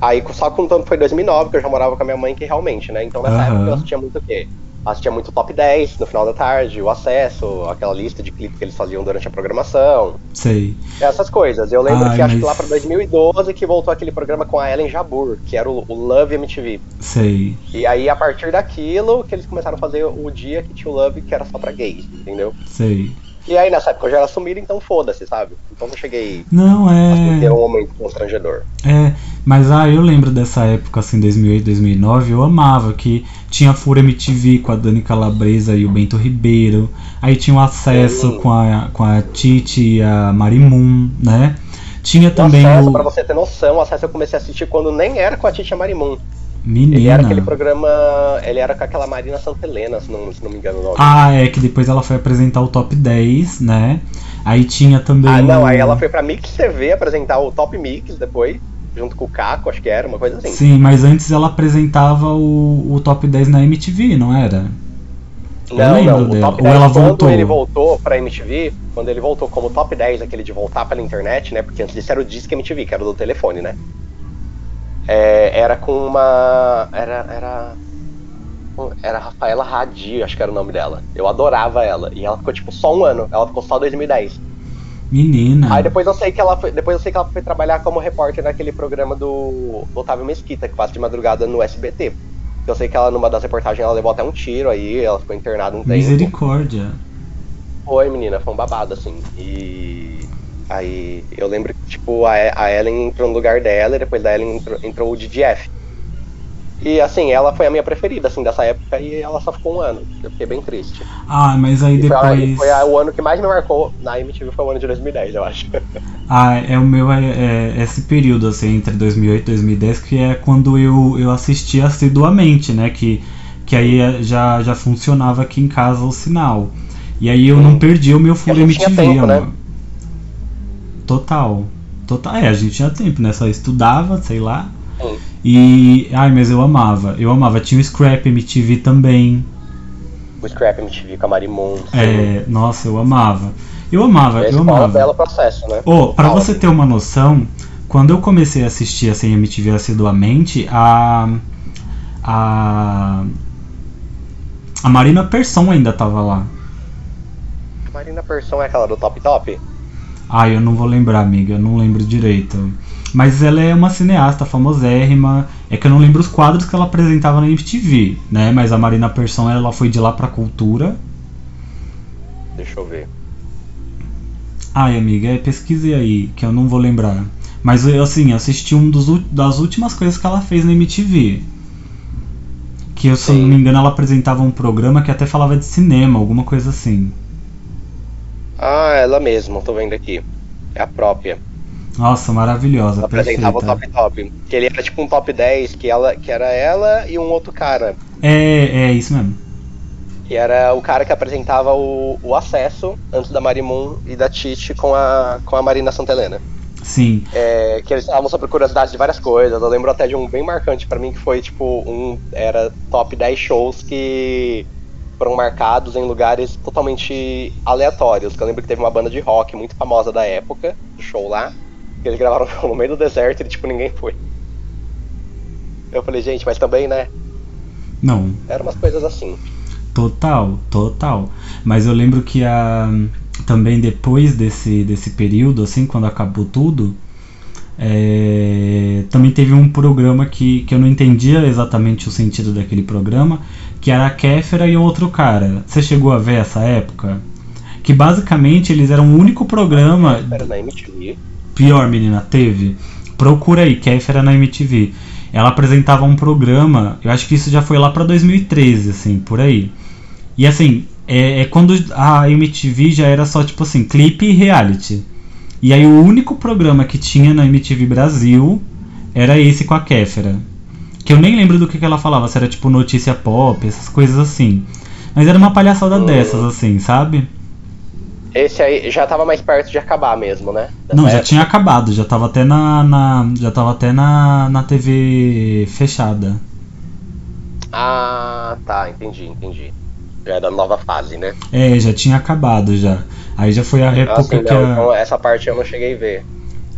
Aí só contando foi 2009, que eu já morava com a minha mãe, que realmente, né? Então nessa uhum. época eu assistia muito o quê? Assistia muito top 10 no final da tarde, o acesso, aquela lista de clipes que eles faziam durante a programação. Sei. Essas coisas. Eu lembro Ai, que mas... acho que lá pra 2012 que voltou aquele programa com a Ellen Jabur, que era o, o Love MTV. Sei. E aí, a partir daquilo, que eles começaram a fazer o dia que tinha o Love, que era só pra gays, entendeu? Sei. E aí nessa época eu já era sumido, então foda-se, sabe? Então não cheguei não, é... a ter um momento constrangedor. É, mas ah, eu lembro dessa época, assim, 2008, 2009, eu amava que tinha Fura MTV com a Dani Calabresa e o Bento Ribeiro, aí tinha o acesso com a, com a Titi e a Marimun, né? Tinha também o acesso, o... pra você ter noção, o acesso eu comecei a assistir quando nem era com a Titi e a Marimun. Menina. Ele era aquele programa. Ele era com aquela Marina Santelena, se não, se não me engano o nome. Ah, é que depois ela foi apresentar o top 10, né? Aí tinha também. Ah, não, aí ela foi pra Mix TV apresentar o Top Mix depois, junto com o Caco, acho que era, uma coisa assim. Sim, mas antes ela apresentava o, o Top 10 na MTV, não era? Não, não, o Top 10, Ou ela voltou? quando ele voltou pra MTV, quando ele voltou como Top 10, aquele de voltar pela internet, né? Porque antes disso era o Disque MTV, que era do telefone, né? É, era com uma. Era. Era. Era Rafaela Radi, acho que era o nome dela. Eu adorava ela. E ela ficou tipo só um ano. Ela ficou só 2010. Menina. Aí depois eu sei que ela foi, depois eu sei que ela foi trabalhar como repórter naquele programa do, do Otávio Mesquita, que passa de madrugada no SBT. Eu sei que ela, numa das reportagens, ela levou até um tiro aí, ela ficou internada um tempo. Misericórdia. Foi, menina, foi um babado, assim. E Aí eu lembro que, tipo, a, a Ellen entrou no lugar dela e depois da Ellen entrou, entrou o DDF. E assim, ela foi a minha preferida, assim, dessa época e ela só ficou um ano. Eu fiquei bem triste. Ah, mas aí e depois. Foi, foi o ano que mais me marcou na MTV foi o ano de 2010, eu acho. [laughs] Ah, é o meu, é, é esse período, assim, entre 2008 e 2010, que é quando eu, eu assisti assiduamente, né? Que, que aí já, já funcionava aqui em casa o sinal. E aí eu hum. não perdi o meu Full MTV, tempo, né? Total. Total. É, a gente tinha tempo, né? Só estudava, sei lá. Sim. E. Ai, mas eu amava. Eu amava. Tinha o Scrap MTV também. O Scrap MTV com a Marimon. É, nossa, eu amava. Eu amava, eu amava. belo processo, né? Oh, pra você ter uma noção, quando eu comecei a assistir assim, MTV assiduamente, a. A. A Marina Persson ainda tava lá. A Marina Persson é aquela do Top Top? Ah, eu não vou lembrar, amiga, eu não lembro direito. Mas ela é uma cineasta famosérrima. É que eu não lembro os quadros que ela apresentava na MTV, né? Mas a Marina Persson, ela foi de lá pra cultura. Deixa eu ver. Ai, amiga, é, pesquise aí, que eu não vou lembrar. Mas eu, assim, assisti um dos, das últimas coisas que ela fez na MTV. Que, eu, se eu não me engano, ela apresentava um programa que até falava de cinema, alguma coisa assim. Ah, ela mesma, tô vendo aqui. É a própria. Nossa, maravilhosa. Ela apresentava o top top. Que ele era tipo um top 10, que, ela, que era ela e um outro cara. É, é isso mesmo. Que era o cara que apresentava o, o acesso antes da Marimun e da Titi com a, com a Marina Santelena. Sim. É, que eles estavam sobre curiosidades de várias coisas. Eu lembro até de um bem marcante para mim que foi tipo um. Era top 10 shows que foram marcados em lugares totalmente aleatórios. Eu lembro que teve uma banda de rock muito famosa da época, do show lá, que eles gravaram [laughs] no meio do deserto e tipo ninguém foi. Eu falei, gente, mas também, né? Não. Eram umas coisas assim. Total, total. Mas eu lembro que a também depois desse desse período assim, quando acabou tudo, É, também teve um programa que, que eu não entendia exatamente o sentido daquele programa, que era a Kéfera e outro cara. Você chegou a ver essa época? Que basicamente eles eram o único programa. Era na MTV. Pior, menina, teve. Procura aí, Kéfera na MTV. Ela apresentava um programa, eu acho que isso já foi lá pra 2013, assim, por aí. E assim, é, é quando a MTV já era só tipo assim, clipe e reality. E aí o único programa que tinha na MTV Brasil era esse com a Kéfera. Que eu nem lembro do que, que ela falava, se era tipo notícia pop, essas coisas assim. Mas era uma palhaçada Hum. dessas, assim, sabe? Esse aí já tava mais perto de acabar mesmo, né? Não, já época. tinha acabado, já tava até na. na- já tava até na, na TV fechada. Ah, tá, entendi, entendi. Já é da nova fase, né? É, já tinha acabado já. Aí já foi a época Assim, que não, a. então essa parte eu não cheguei a ver.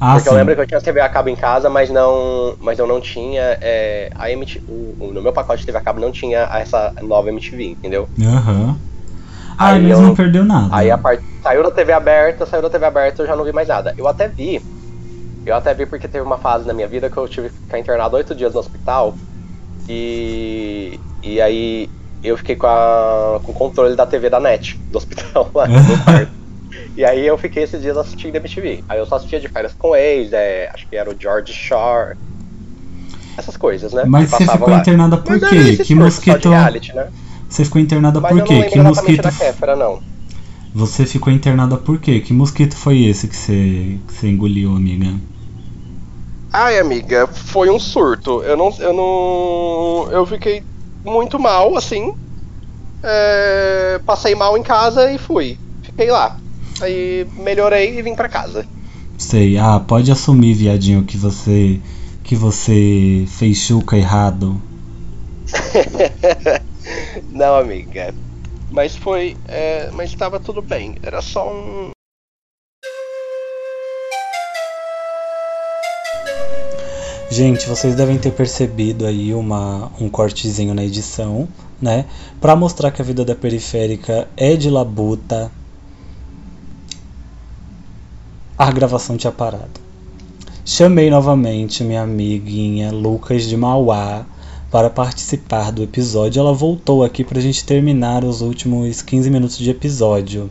Ah, Porque eu sim. lembro que eu tinha TV a cabo em casa, mas não, mas eu não tinha é, a MTV, o- no meu pacote de TV a cabo não tinha essa nova MTV, entendeu? Aham. Ah, Aí eu- não perdeu nada. Aí a parte saiu da TV aberta, saiu da TV aberta, eu já não vi mais nada. Eu até vi, eu até vi porque teve uma fase na minha vida que eu tive que ficar internado oito dias no hospital e e aí eu fiquei com, a, com o controle da TV da NET do hospital lá no [laughs] quarto. E aí eu fiquei esses dias assistindo MTV. Aí eu só assistia de férias com ex, é, acho que era o George Shore. Essas coisas, né? Mas você ficou lá. internada por Mas quê? esse Que mosquito. reality, né? Você ficou internada Mas por eu não quê? Que mosquito. da Kéfera, não. Você ficou internada por quê? Que mosquito foi esse que você, que você engoliu, amiga? Ai, amiga, foi um surto. Eu não. Eu não. Eu fiquei muito mal, assim. É, passei mal em casa e fui. Fiquei lá. Aí melhorei e vim pra casa. Sei, ah, pode assumir, viadinho, que você. que você fez chuca errado. [laughs] não, amiga. Mas foi. é, mas tava tudo bem. Era só um. Gente, vocês devem ter percebido aí uma, um cortezinho na edição, né? Pra mostrar que a vida da periférica é de labuta. A gravação tinha parado. Chamei novamente minha amiguinha Lucas de Mauá para participar do episódio. Ela voltou aqui pra gente terminar os últimos 15 minutos de episódio.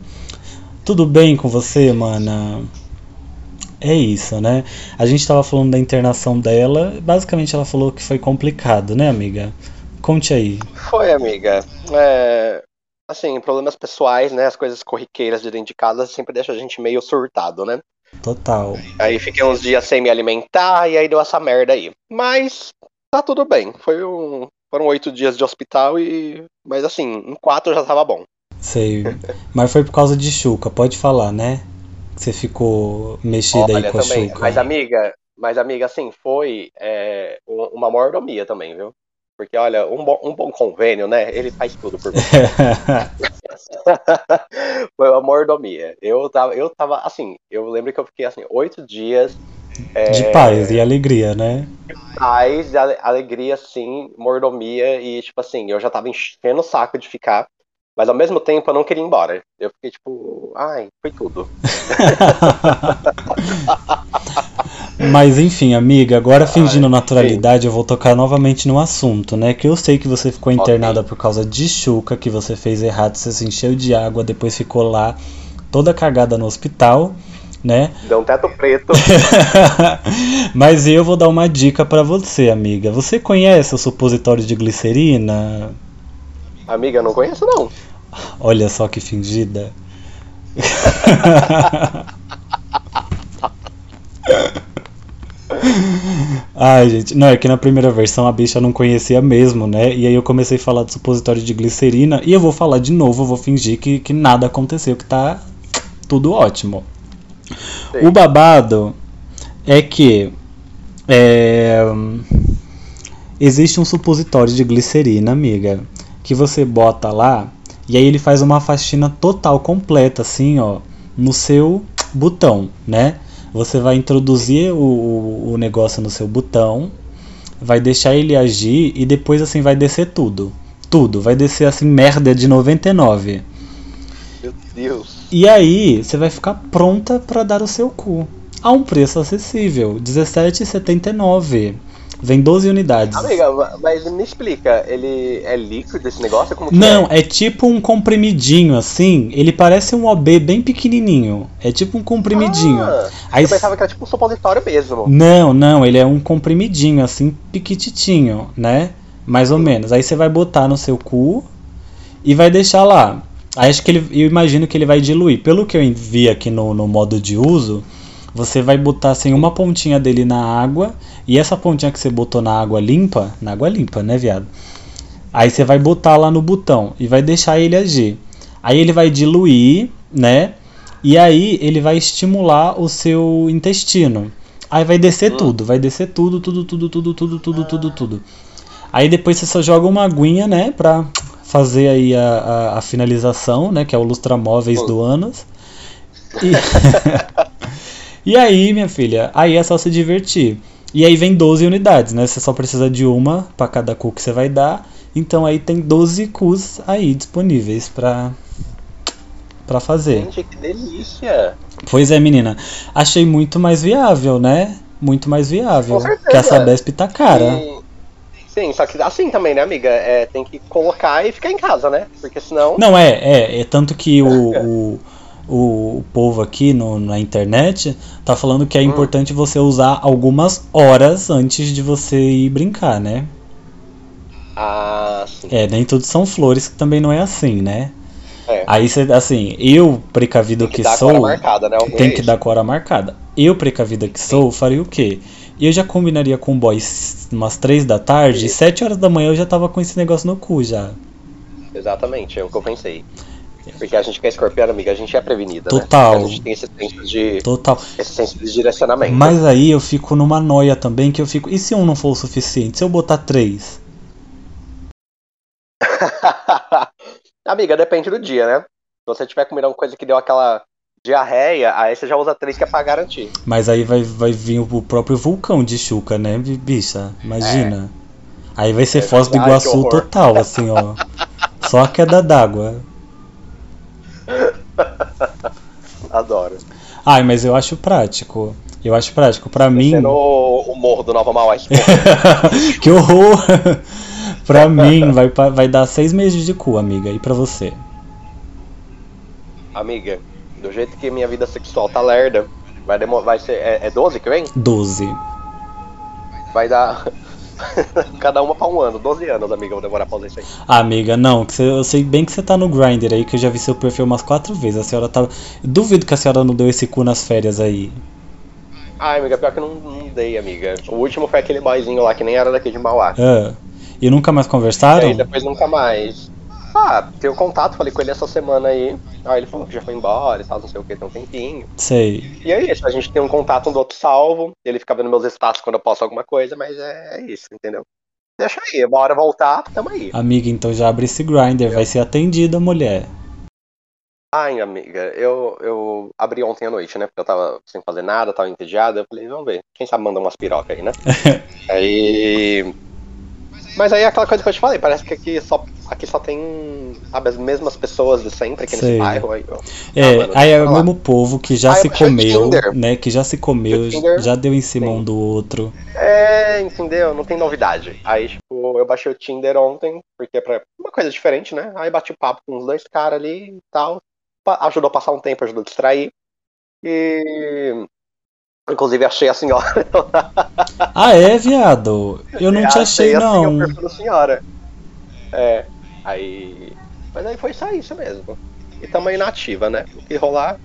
Tudo bem com você, mana? É isso, né? A gente tava falando da internação dela. Basicamente, ela falou que foi complicado, né, amiga? Conte aí. Foi, amiga. É, assim, problemas pessoais, né? As coisas corriqueiras de dentro de casa sempre deixam a gente meio surtado, né? Total. Aí fiquei uns dias sem me alimentar e aí deu essa merda aí. Mas tá tudo bem. Foi um, foram oito dias de hospital e. Mas assim, em quatro já tava bom. Sei. Mas foi por causa de Chuca, pode falar, né? Que você ficou mexida aí com a também. Chuca. Mas amiga, mas amiga, assim, foi é, um- uma mordomia também, viu? Porque, olha, um bom, um bom convênio, né? Ele faz tudo por você. [laughs] [laughs] Foi uma mordomia. Eu tava, eu tava, assim, eu lembro que eu fiquei, assim, oito dias de é, paz e alegria, né? paz, ale- alegria, assim, mordomia e, tipo assim, eu já tava enchendo o saco de ficar, mas ao mesmo tempo eu não queria ir embora. Eu fiquei, tipo, ai, foi tudo. [laughs] Mas enfim, amiga, agora fingindo Ai, naturalidade, eu vou tocar novamente no assunto, né? Que eu sei que você ficou internada por causa de chuca, que você fez errado, você se encheu de água, depois ficou lá toda cagada no hospital, né? Deu um teto preto. [laughs] Mas eu vou dar uma dica pra você, amiga. Você conhece o supositório de glicerina? Amiga, não conheço, não. Olha só que fingida. [laughs] Ai, gente, não, é que na primeira versão a bicha não conhecia mesmo, né? E aí eu comecei a falar de supositório de glicerina e eu vou falar de novo, eu vou fingir que, que nada aconteceu, que tá tudo ótimo. Sei. O babado é que é, existe um supositório de glicerina, amiga, que você bota lá e aí ele faz uma faxina total, completa, assim, ó, no seu botão, né? Você vai introduzir o, o, negócio no seu botão, vai deixar ele agir e depois assim vai descer tudo. Tudo, vai descer assim merda de 99. Meu Deus. E aí você vai ficar pronta pra dar o seu cu. a um preço acessível, R$17,79. Vem 12 unidades. Amiga, mas me explica, ele é líquido esse negócio? Como Não, é? é tipo um comprimidinho assim. Ele parece um OB bem pequenininho. É tipo um comprimidinho. Ah, Aí eu pensava que era tipo um supositório mesmo. Não, não, ele é um comprimidinho, assim, piquititinho, né? Mais ou menos. Aí você vai botar no seu cu e vai deixar lá. Aí acho que ele. Eu imagino que ele vai diluir. Pelo que eu vi aqui no, no modo de uso, você vai botar assim uma pontinha dele na água. E essa pontinha que você botou na água limpa, na água limpa, né, viado? Aí você vai botar lá no botão e vai deixar ele agir. Aí ele vai diluir, né? E aí ele vai estimular o seu intestino. Aí vai descer tudo, vai descer tudo, tudo, tudo, tudo, tudo, tudo, tudo, tudo. Aí depois você só joga uma aguinha, né, pra fazer aí a, a, a finalização, né, que é o lustramóveis do Anos. E... [laughs] e aí, minha filha, aí é só se divertir. E aí vem 12 unidades, né? Você só precisa de uma para cada cu que você vai dar. Então aí tem 12 cus aí disponíveis pra, pra fazer. Gente, que delícia! Pois é, menina. Achei muito mais viável, né? Muito mais viável. Com certeza. Que a Sabesp tá cara. E- Sim, só que assim também, né, amiga? É, tem que colocar e ficar em casa, né? Porque senão. Não, é, é, é tanto que o, o, [laughs] o povo aqui no, na internet tá falando que é Hum. importante você usar algumas horas antes de você ir brincar, né? Ah, sim. É, nem tudo são flores, que também não é assim, né? É. Aí você, assim, eu, precavido Tem que que, sou, hora marcada, né? O tem que dar com a hora marcada. Eu, precavida que sou, faria o quê? Eu já combinaria com o boy umas 3 da tarde, e Isso. 7 horas da manhã eu já tava com esse negócio no cu já. Exatamente, é o que eu pensei. Porque a gente que é escorpião, amiga, a gente é prevenida, Total. né? A gente tem esse senso de, Total. esse senso de direcionamento. Mas aí eu fico numa noia também, que eu fico. E se um não for o suficiente? Se eu botar três? [laughs] Amiga, depende do dia, né? Se você tiver comendo alguma coisa que deu aquela diarreia, aí você já usa três que é pra garantir. Mas aí vai, vai vir o próprio vulcão de Chuca, né, bi- bicha? Imagina. Aí vai ser É Foz do Iguaçu total, assim, ó. Só a queda d'água. [laughs] Adoro. Ai, mas eu acho prático. Eu acho prático. Pra mim. O, o morro do Nova Mauá. [laughs] que horror! pra mim, vai, vai dar seis meses de cu, amiga. E pra você? Amiga, do jeito que minha vida sexual tá lerda, vai, vai ser. É, é 12 que vem? Doze. Vai dar. [laughs] Cada uma pra um ano, 12 anos, amiga, vou demorar pra fazer isso aí. Ah, amiga, não, que você- eu sei bem que você tá no Grindr aí, que eu já vi seu perfil umas quatro vezes. A senhora tá. Duvido que a senhora não deu esse cu nas férias aí. Ai, amiga, pior que eu não, não dei, amiga. O último foi aquele boyzinho lá que nem era daqui de Mauá. Ah. E nunca mais E conversaram? aí depois nunca mais. Ah, tenho contato, falei com ele essa semana aí. Aí ele falou que já foi embora e tal, não sei o que, tem um tempinho. Sei. E é isso, a gente tem um contato um do outro salvo. Ele fica vendo meus status quando eu posto alguma coisa, mas é, é isso, entendeu? Deixa aí, uma hora voltar, tamo aí. Amiga, então já abre esse Grindr, vai ser atendida, mulher. Ai, amiga, eu, eu abri ontem à noite, né? Porque eu tava sem fazer nada, tava entediado. Eu falei, vamos ver, quem sabe manda umas pirocas aí, né? [laughs] aí. Mas aí é aquela coisa que eu te falei, parece que aqui só, aqui só tem, sabe, as mesmas pessoas de sempre aqui Sei. nesse bairro. Aí. É, mano, aí é o mesmo povo que já Ah, se comeu, né? Que já se comeu, já deu em cima sim. um do outro. É, entendeu? Não tem novidade. Aí, tipo, eu baixei o Tinder ontem, porque é pra uma coisa diferente, né? Aí bati papo com os dois caras ali e tal. Ajudou a passar um tempo, ajudou a distrair. E. Inclusive achei a senhora. [laughs] Ah, é, viado? Eu não te achei, assim, não. o perfil da senhora. É. Aí. Mas aí foi só isso mesmo. E tamo aí na ativa, né? O que rolar.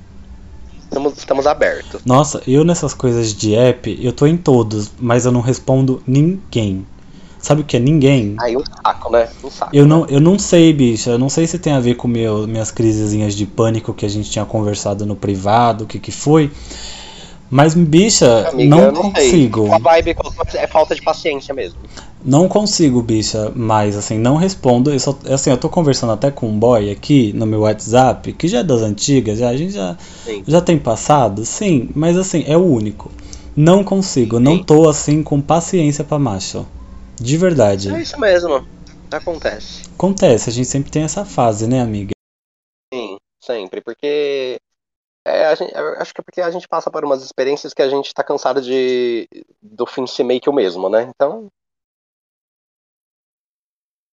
Estamos, estamos abertos. Nossa, eu nessas coisas de app, eu tô em todos, mas eu não respondo ninguém. Sabe o que é ninguém? Aí um saco, né? Um saco. Eu né? não, eu não sei, bicha. Eu não sei se tem a ver com meu, minhas crisezinhas de pânico que a gente tinha conversado no privado, o que que foi. Mas, bicha, Amiga, não não consigo. sei. A vibe é falta de paciência mesmo. Não consigo, bicha, mas assim, não respondo. Eu só, assim, eu tô conversando até com um boy aqui no meu WhatsApp, que já é das antigas, já, a gente já, Sim. já tem passado, sim, mas assim, é o único. Não consigo, não Sim. tô assim com paciência pra macho. De verdade. É isso mesmo. Acontece. Acontece, a gente sempre tem essa fase, né, amiga? Sim, sempre. Porque É, gente, acho que é porque a gente passa por umas experiências que a gente tá cansado de do fim ser meio que o mesmo, né? Então.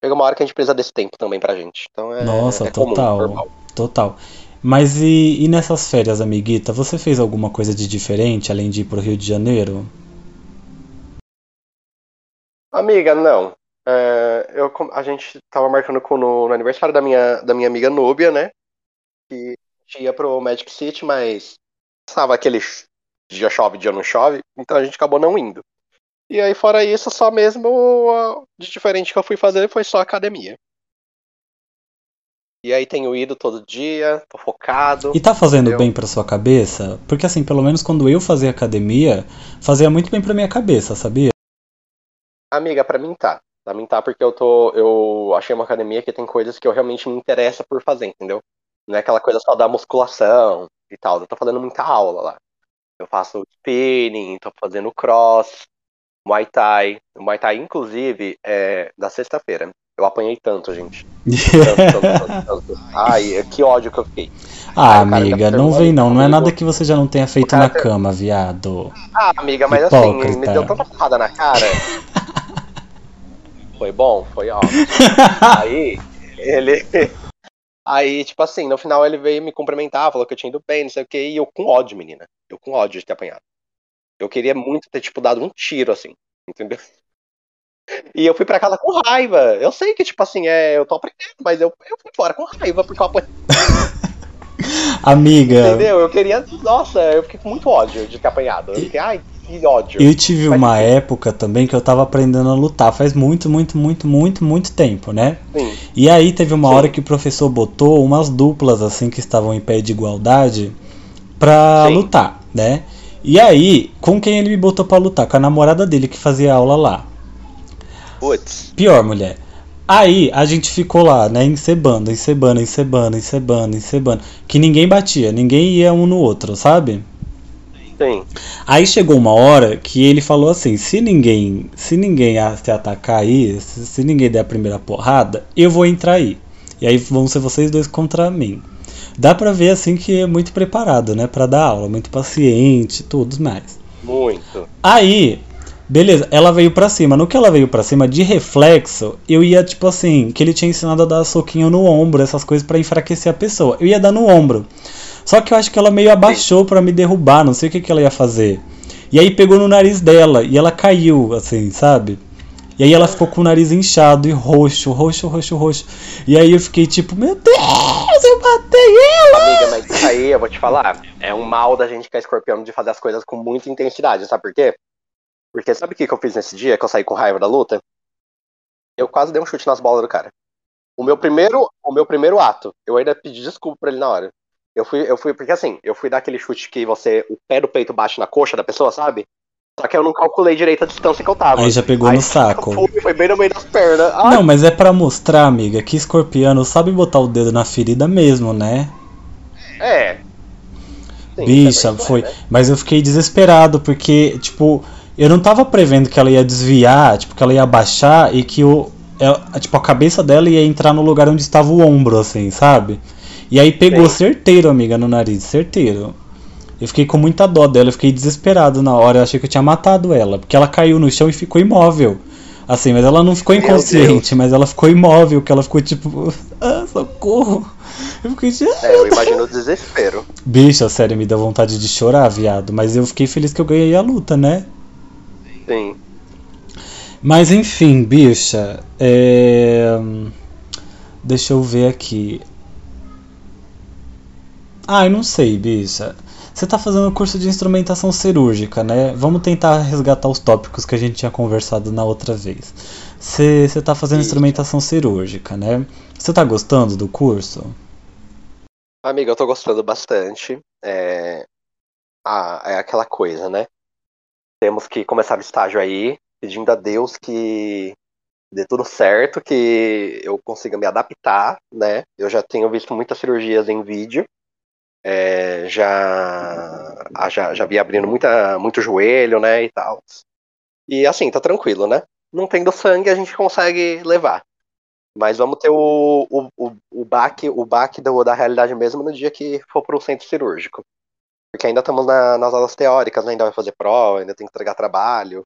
Chega uma hora que a gente precisa desse tempo também pra gente. Então é. Nossa, é comum, total. normal. Total. Mas e, e nessas férias, amiguita, você fez alguma coisa de diferente além de ir pro Rio de Janeiro? Amiga, não. É, eu, a gente tava marcando com, no, no aniversário da minha, da minha amiga Núbia, né? Que gente ia pro Magic City, mas estava aquele dia chove, dia não chove, então a gente acabou não indo. E aí, fora isso, só mesmo de diferente que eu fui fazer foi só academia. E aí tenho ido todo dia, tô focado. E tá fazendo entendeu? bem pra sua cabeça? Porque assim, pelo menos quando eu fazia academia, fazia muito bem pra minha cabeça, sabia? Amiga, pra mim tá. Pra mim tá porque eu tô. Eu achei uma academia que tem coisas que eu realmente me interessa por fazer, entendeu? Não é aquela coisa só da musculação e tal. Eu tô fazendo muita aula lá. Eu faço spinning, tô fazendo cross, Muay Thai. O Muay Thai, inclusive, é da sexta-feira. Eu apanhei tanto, gente. Tanto, tanto, tanto, tanto. Ai, que ódio que eu fiquei. Ah, amiga, não vem não. Não é nada que você já não tenha feito na per- cama, viado. Ah, amiga, mas assim, me Hipócrita. deu tanta porrada na cara. [laughs] Foi bom? Foi ótimo. [laughs] Aí, ele. Aí, tipo assim, no final ele veio me cumprimentar, falou que eu tinha ido bem, não sei o que, e eu com ódio, menina. Eu com ódio de ter apanhado. Eu queria muito ter, tipo, dado um tiro, assim, entendeu? [laughs] E eu fui pra casa com raiva. Eu sei que, tipo assim, é, eu tô aprendendo, mas eu, eu fui fora com raiva, porque eu apanhei, [laughs] Amiga, entendeu? Eu queria. Nossa, eu fiquei com muito ódio de ter apanhado. Eu fiquei, ai, que ódio. eu tive Mas uma época também que eu tava aprendendo a lutar, faz muito, muito, muito, muito, muito tempo, né? Sim, E aí teve uma Sim. hora que o professor botou umas duplas assim que estavam em pé de igualdade pra Sim. lutar, né? E aí, com quem ele me botou pra lutar? Com a namorada dele que fazia aula lá. putz. Pior, mulher. Aí a gente ficou lá, né, encebando, encebando, encebando, encebando, encebando. Que ninguém batia, ninguém ia um no outro, sabe? Sim. Aí chegou uma hora que ele falou assim: se ninguém, se ninguém se atacar aí, se, se ninguém der a primeira porrada, eu vou entrar aí. E aí vão ser vocês dois contra mim. Dá pra ver assim que é muito preparado, né, Pra dar aula, muito paciente, tudo mais. Muito. Aí, beleza, ela veio pra cima. No que ela veio pra cima, de reflexo, eu ia tipo assim, que ele tinha ensinado a dar soquinho no ombro, essas coisas pra enfraquecer a pessoa. Eu ia dar no ombro. Só que eu acho que ela meio abaixou pra me derrubar, não sei o que, que ela ia fazer. E aí pegou no nariz dela e ela caiu, assim, sabe? E aí ela ficou com o nariz inchado e roxo, roxo, roxo, roxo. E aí eu fiquei tipo, meu Deus, eu matei ela! Amiga, mas isso aí eu vou te falar. É um mal da gente que é escorpião de fazer as coisas com muita intensidade, sabe por quê? Porque sabe o que, que eu fiz nesse dia que eu saí com raiva da luta? Eu quase dei um chute nas bolas do cara. O meu primeiro, o meu primeiro ato, eu ainda pedi desculpa pra ele na hora. Eu fui, eu fui, porque assim, eu fui dar aquele chute que você, o pé do peito bate na coxa da pessoa, sabe? Só que eu não calculei direito a distância que eu tava. Aí já pegou Aí no saco. Foi, foi bem no meio das pernas. Ai, Não, mas é pra mostrar, amiga, que escorpiano sabe botar o dedo na ferida mesmo, né? é. Sim, Bicha, é foi. né? Mas eu fiquei desesperado, porque, tipo, eu não tava prevendo que ela ia desviar, tipo, que ela ia abaixar e que o. ela- tipo, a cabeça dela ia entrar no lugar onde estava o ombro, assim, sabe? E aí pegou Sim. certeiro, amiga, no nariz, certeiro. Eu fiquei com muita dó dela, eu fiquei desesperado na hora, eu achei que eu tinha matado ela, porque ela caiu no chão e ficou imóvel. Assim, mas ela não ficou inconsciente, mas ela ficou imóvel, que ela ficou tipo, [laughs] ah, socorro. Eu fiquei tipo, É, eu imagino o desespero. Bicha, sério, me dá vontade de chorar, viado. Mas eu fiquei feliz que eu ganhei a luta, né? Sim. Mas enfim, bicha. É... Deixa eu ver aqui. Ah, eu não sei, bicha. Você tá fazendo curso de instrumentação cirúrgica, né? Vamos tentar resgatar os tópicos que a gente tinha conversado na outra vez. Você você tá fazendo Isso. instrumentação cirúrgica, né? Você tá gostando do curso? Amiga, eu tô gostando bastante. É... Ah, é aquela coisa, né? Temos que começar o estágio aí, pedindo a Deus que dê tudo certo, que eu consiga me adaptar, né? Eu já tenho visto muitas cirurgias em vídeo. É, já, ah, já já vi abrindo muita, muito joelho, né, e tal. E assim, tá tranquilo, né? Não tendo sangue, a gente consegue levar. Mas vamos ter o, o, o, o baque, o baque do- da realidade mesmo no dia que for pro centro cirúrgico. Porque ainda estamos na- nas aulas teóricas, né? ainda vai fazer prova, ainda tem que entregar trabalho.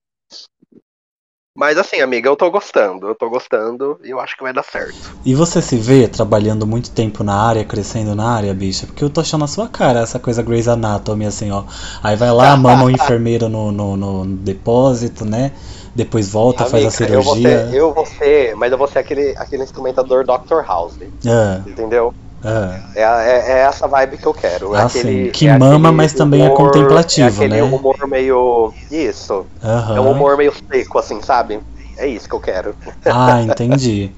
Mas assim, amiga, eu tô gostando, eu tô gostando e eu acho que vai dar certo. E você se vê trabalhando muito tempo na área, crescendo na área, bicha? Porque eu tô achando na sua cara essa coisa Grey's Anatomy, assim, ó. Aí vai lá, mama o [laughs] enfermeiro no, no, no depósito, né? Depois volta, faz a Amiga, eu vou cirurgia. ser, eu vou ser, mas eu vou ser aquele, aquele instrumentador Dr. House, Ah, entendeu? Ah. É, é, é essa vibe que eu quero. É Ah, aquele, sim. Que é mama, mas também é humor- contemplativo, é aquele né? humor meio. Isso. Aham. É um humor meio seco, assim, sabe? É isso que eu quero. Ah, [laughs] entendi.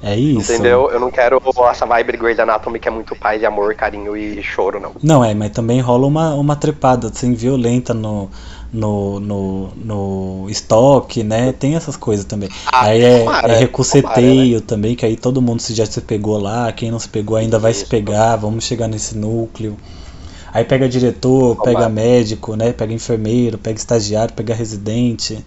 É isso. Entendeu? Eu não quero essa vibe de Grey's Anatomy que é muito paz e amor, carinho e choro, não. Não, é, mas também rola uma, uma trepada assim, violenta no, no, no, no estoque, né? Tem essas coisas também. Ah, aí é, tomara, é recuceteio tomara, também, que aí todo mundo se já se pegou lá, quem não se pegou ainda vai se pegar, vamos chegar nesse núcleo. Aí pega diretor, Tomara. pega médico, né? Pega enfermeiro, pega estagiário, pega residente.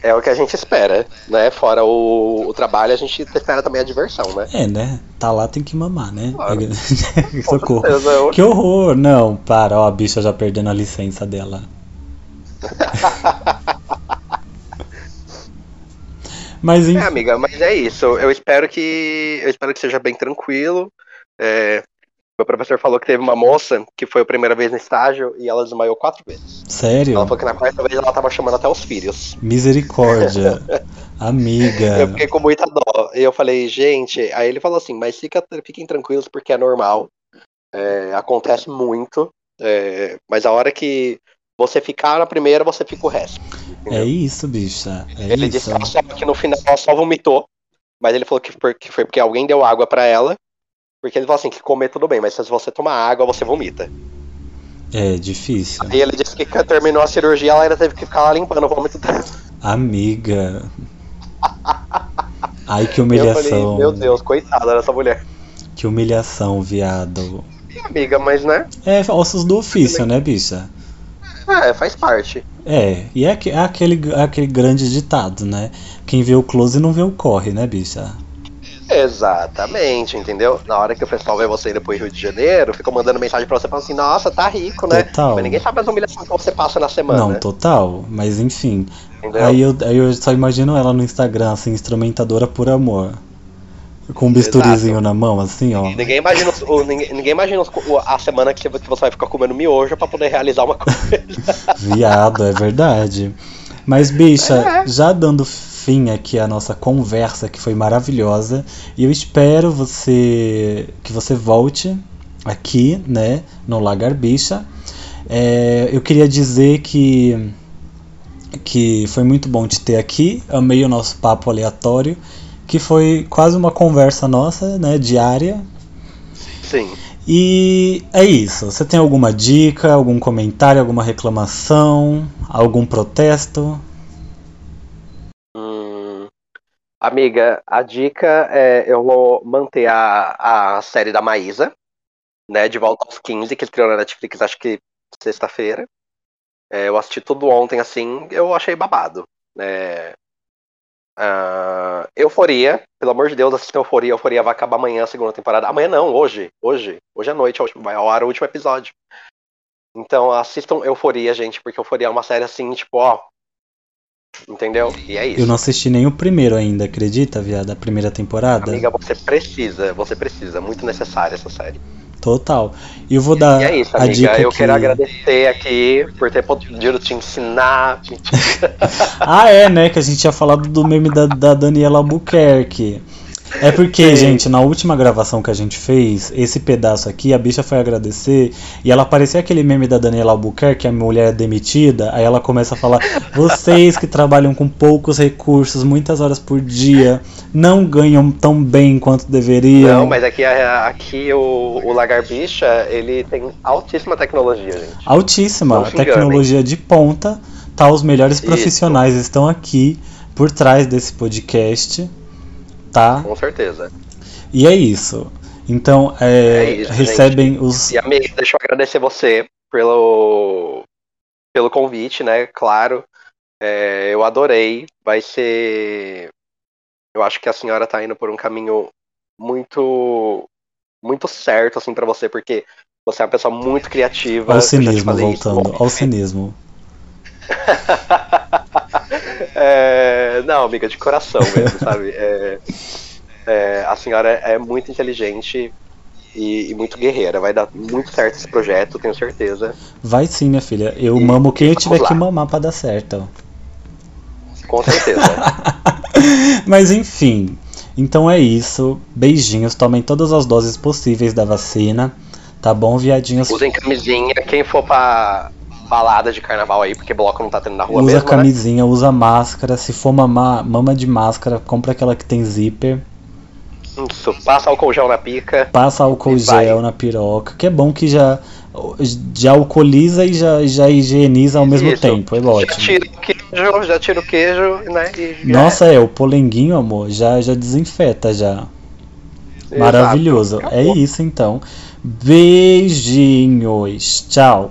É o que a gente espera, né? Fora o, o trabalho, a gente espera também a diversão, né? É, né? Tá lá, tem que mamar, né? Claro. [laughs] Socorro. Com certeza, eu- Que horror! Não, para, ó, a bicha já perdendo a licença dela. [laughs] Mas enfim, É, amiga, mas é isso. Eu espero que. Eu espero que seja bem tranquilo. É, meu professor falou que teve uma moça que foi a primeira vez no estágio e ela desmaiou quatro vezes. sério? Ela falou que na quarta vez ela tava chamando até os filhos. Misericórdia. [laughs] Amiga. Eu fiquei com muita dó. E eu falei, gente, aí ele falou assim, mas fica, fiquem tranquilos porque é normal. É, acontece muito. é, mas a hora que você ficar na primeira, você fica o resto. É isso, bicha. É ele isso. disse que, no final ela só vomitou. Mas ele falou que foi, que foi porque alguém deu água pra ela. Porque ele falou assim, que comer tudo bem, mas se você tomar água, você vomita. É difícil. E ele disse que quando terminou a cirurgia, ela ainda teve que ficar lá limpando o vômito dela. Amiga. [laughs] Ai, que humilhação. falei, meu Deus, coitada dessa mulher. Que humilhação, viado. Amiga, mas né? É, ossos do ofício, né, bicha? É, faz parte. É, e é, é aquele, é aquele grande ditado, né? Quem vê o close não vê o corre, né, bicha? Exatamente, entendeu? Na hora que o pessoal vê você indo pro Rio de Janeiro, fica mandando mensagem pra você falando assim, nossa, tá rico, né? Total. Mas ninguém sabe as humilhações que você passa na semana, Não, né? total, mas enfim. Entendeu? Aí eu, aí eu só imagino ela no Instagram, assim, instrumentadora por amor. Com um bisturizinho Exato. na mão, assim, ó. Ninguém imagina, o, ninguém, ninguém imagina o- a semana que você, que você vai ficar comendo miojo pra poder realizar uma coisa. [laughs] Viado, é verdade. Mas, bicha, É. já dando fim aqui à nossa conversa, que foi maravilhosa, e eu espero você que você volte aqui, né, no Lagar Bicha. É, eu queria dizer que que foi muito bom te ter aqui. Amei o nosso papo aleatório, que foi quase uma conversa nossa, né, diária. Sim. E é isso. Você tem alguma dica, algum comentário, alguma reclamação, algum protesto? Hum, amiga, a dica é eu vou manter a, a série da Maísa, né? De volta aos 15, que estreou na Netflix, acho que sexta-feira. É, eu assisti tudo ontem, assim, eu achei babado. né? Ah, Euforia, pelo amor de Deus, assista Euforia. Euforia vai acabar amanhã a segunda temporada. Amanhã não, hoje. Hoje. Hoje à noite vai ao ar o último episódio. Então assistam Euforia, gente, porque Euforia é uma série assim, tipo, ó. Entendeu? E é isso. Eu não assisti nem o primeiro ainda, acredita, viado? A primeira temporada? Amiga, você precisa, você precisa. Muito necessária essa série. Total. E eu vou dar e é isso, a amiga. dica Eu que... quero agradecer aqui por ter podido te ensinar. [laughs] Ah, é, né? Que a gente tinha falado do meme da, da Daniela Albuquerque. É porque, Sim. gente, na última gravação que a gente fez, esse pedaço aqui, a bicha foi agradecer e ela parecia aquele meme da Daniela Albuquerque, a mulher é demitida, aí ela começa a falar: vocês que trabalham com poucos recursos, muitas horas por dia, não ganham tão bem quanto deveriam. Não, mas aqui, aqui o, o Lagar Bicha, ele tem altíssima tecnologia, gente. Altíssima, tecnologia de ponta, tá? Os melhores Isso. profissionais estão aqui por trás desse podcast, tá? Com certeza. E é isso. Então, é, É isso, recebem os. E amiga, deixa eu agradecer você pelo, pelo convite, né? Claro. É, eu adorei. Vai ser. Eu acho que a senhora tá indo por um caminho muito muito certo assim para você, porque Você é uma pessoa muito criativa. Ao cinismo, voltando. Ao cinismo. [laughs] é, não, amiga, de coração mesmo, [laughs] sabe? É, é, a senhora é muito inteligente e, e, muito guerreira. Vai dar muito certo esse projeto, tenho certeza. Vai sim, minha filha. Eu e, mamo quem eu tiver lá. que mamar pra dar certo. Com certeza. [laughs] Mas enfim. Então é isso. Beijinhos. Tomem todas as doses possíveis da vacina. Tá bom, viadinhos? Usem camisinha. Quem for pra balada de carnaval aí, porque bloco não tá tendo na rua usa mesmo, né? camisinha, né? usa máscara. Se for mamar, mama de máscara. Compra aquela que tem zíper. Isso, passa álcool gel na pica. Passa álcool gel vai. na piroca. Que é bom que já, já alcooliza e já, já higieniza ao mesmo Isso. tempo. É ótimo. Já tira o queijo, já tira o queijo, né? Nossa, é. é. o polenguinho, amor, já, já desinfeta já. Exato. Maravilhoso. É isso então. Beijinhos. Tchau.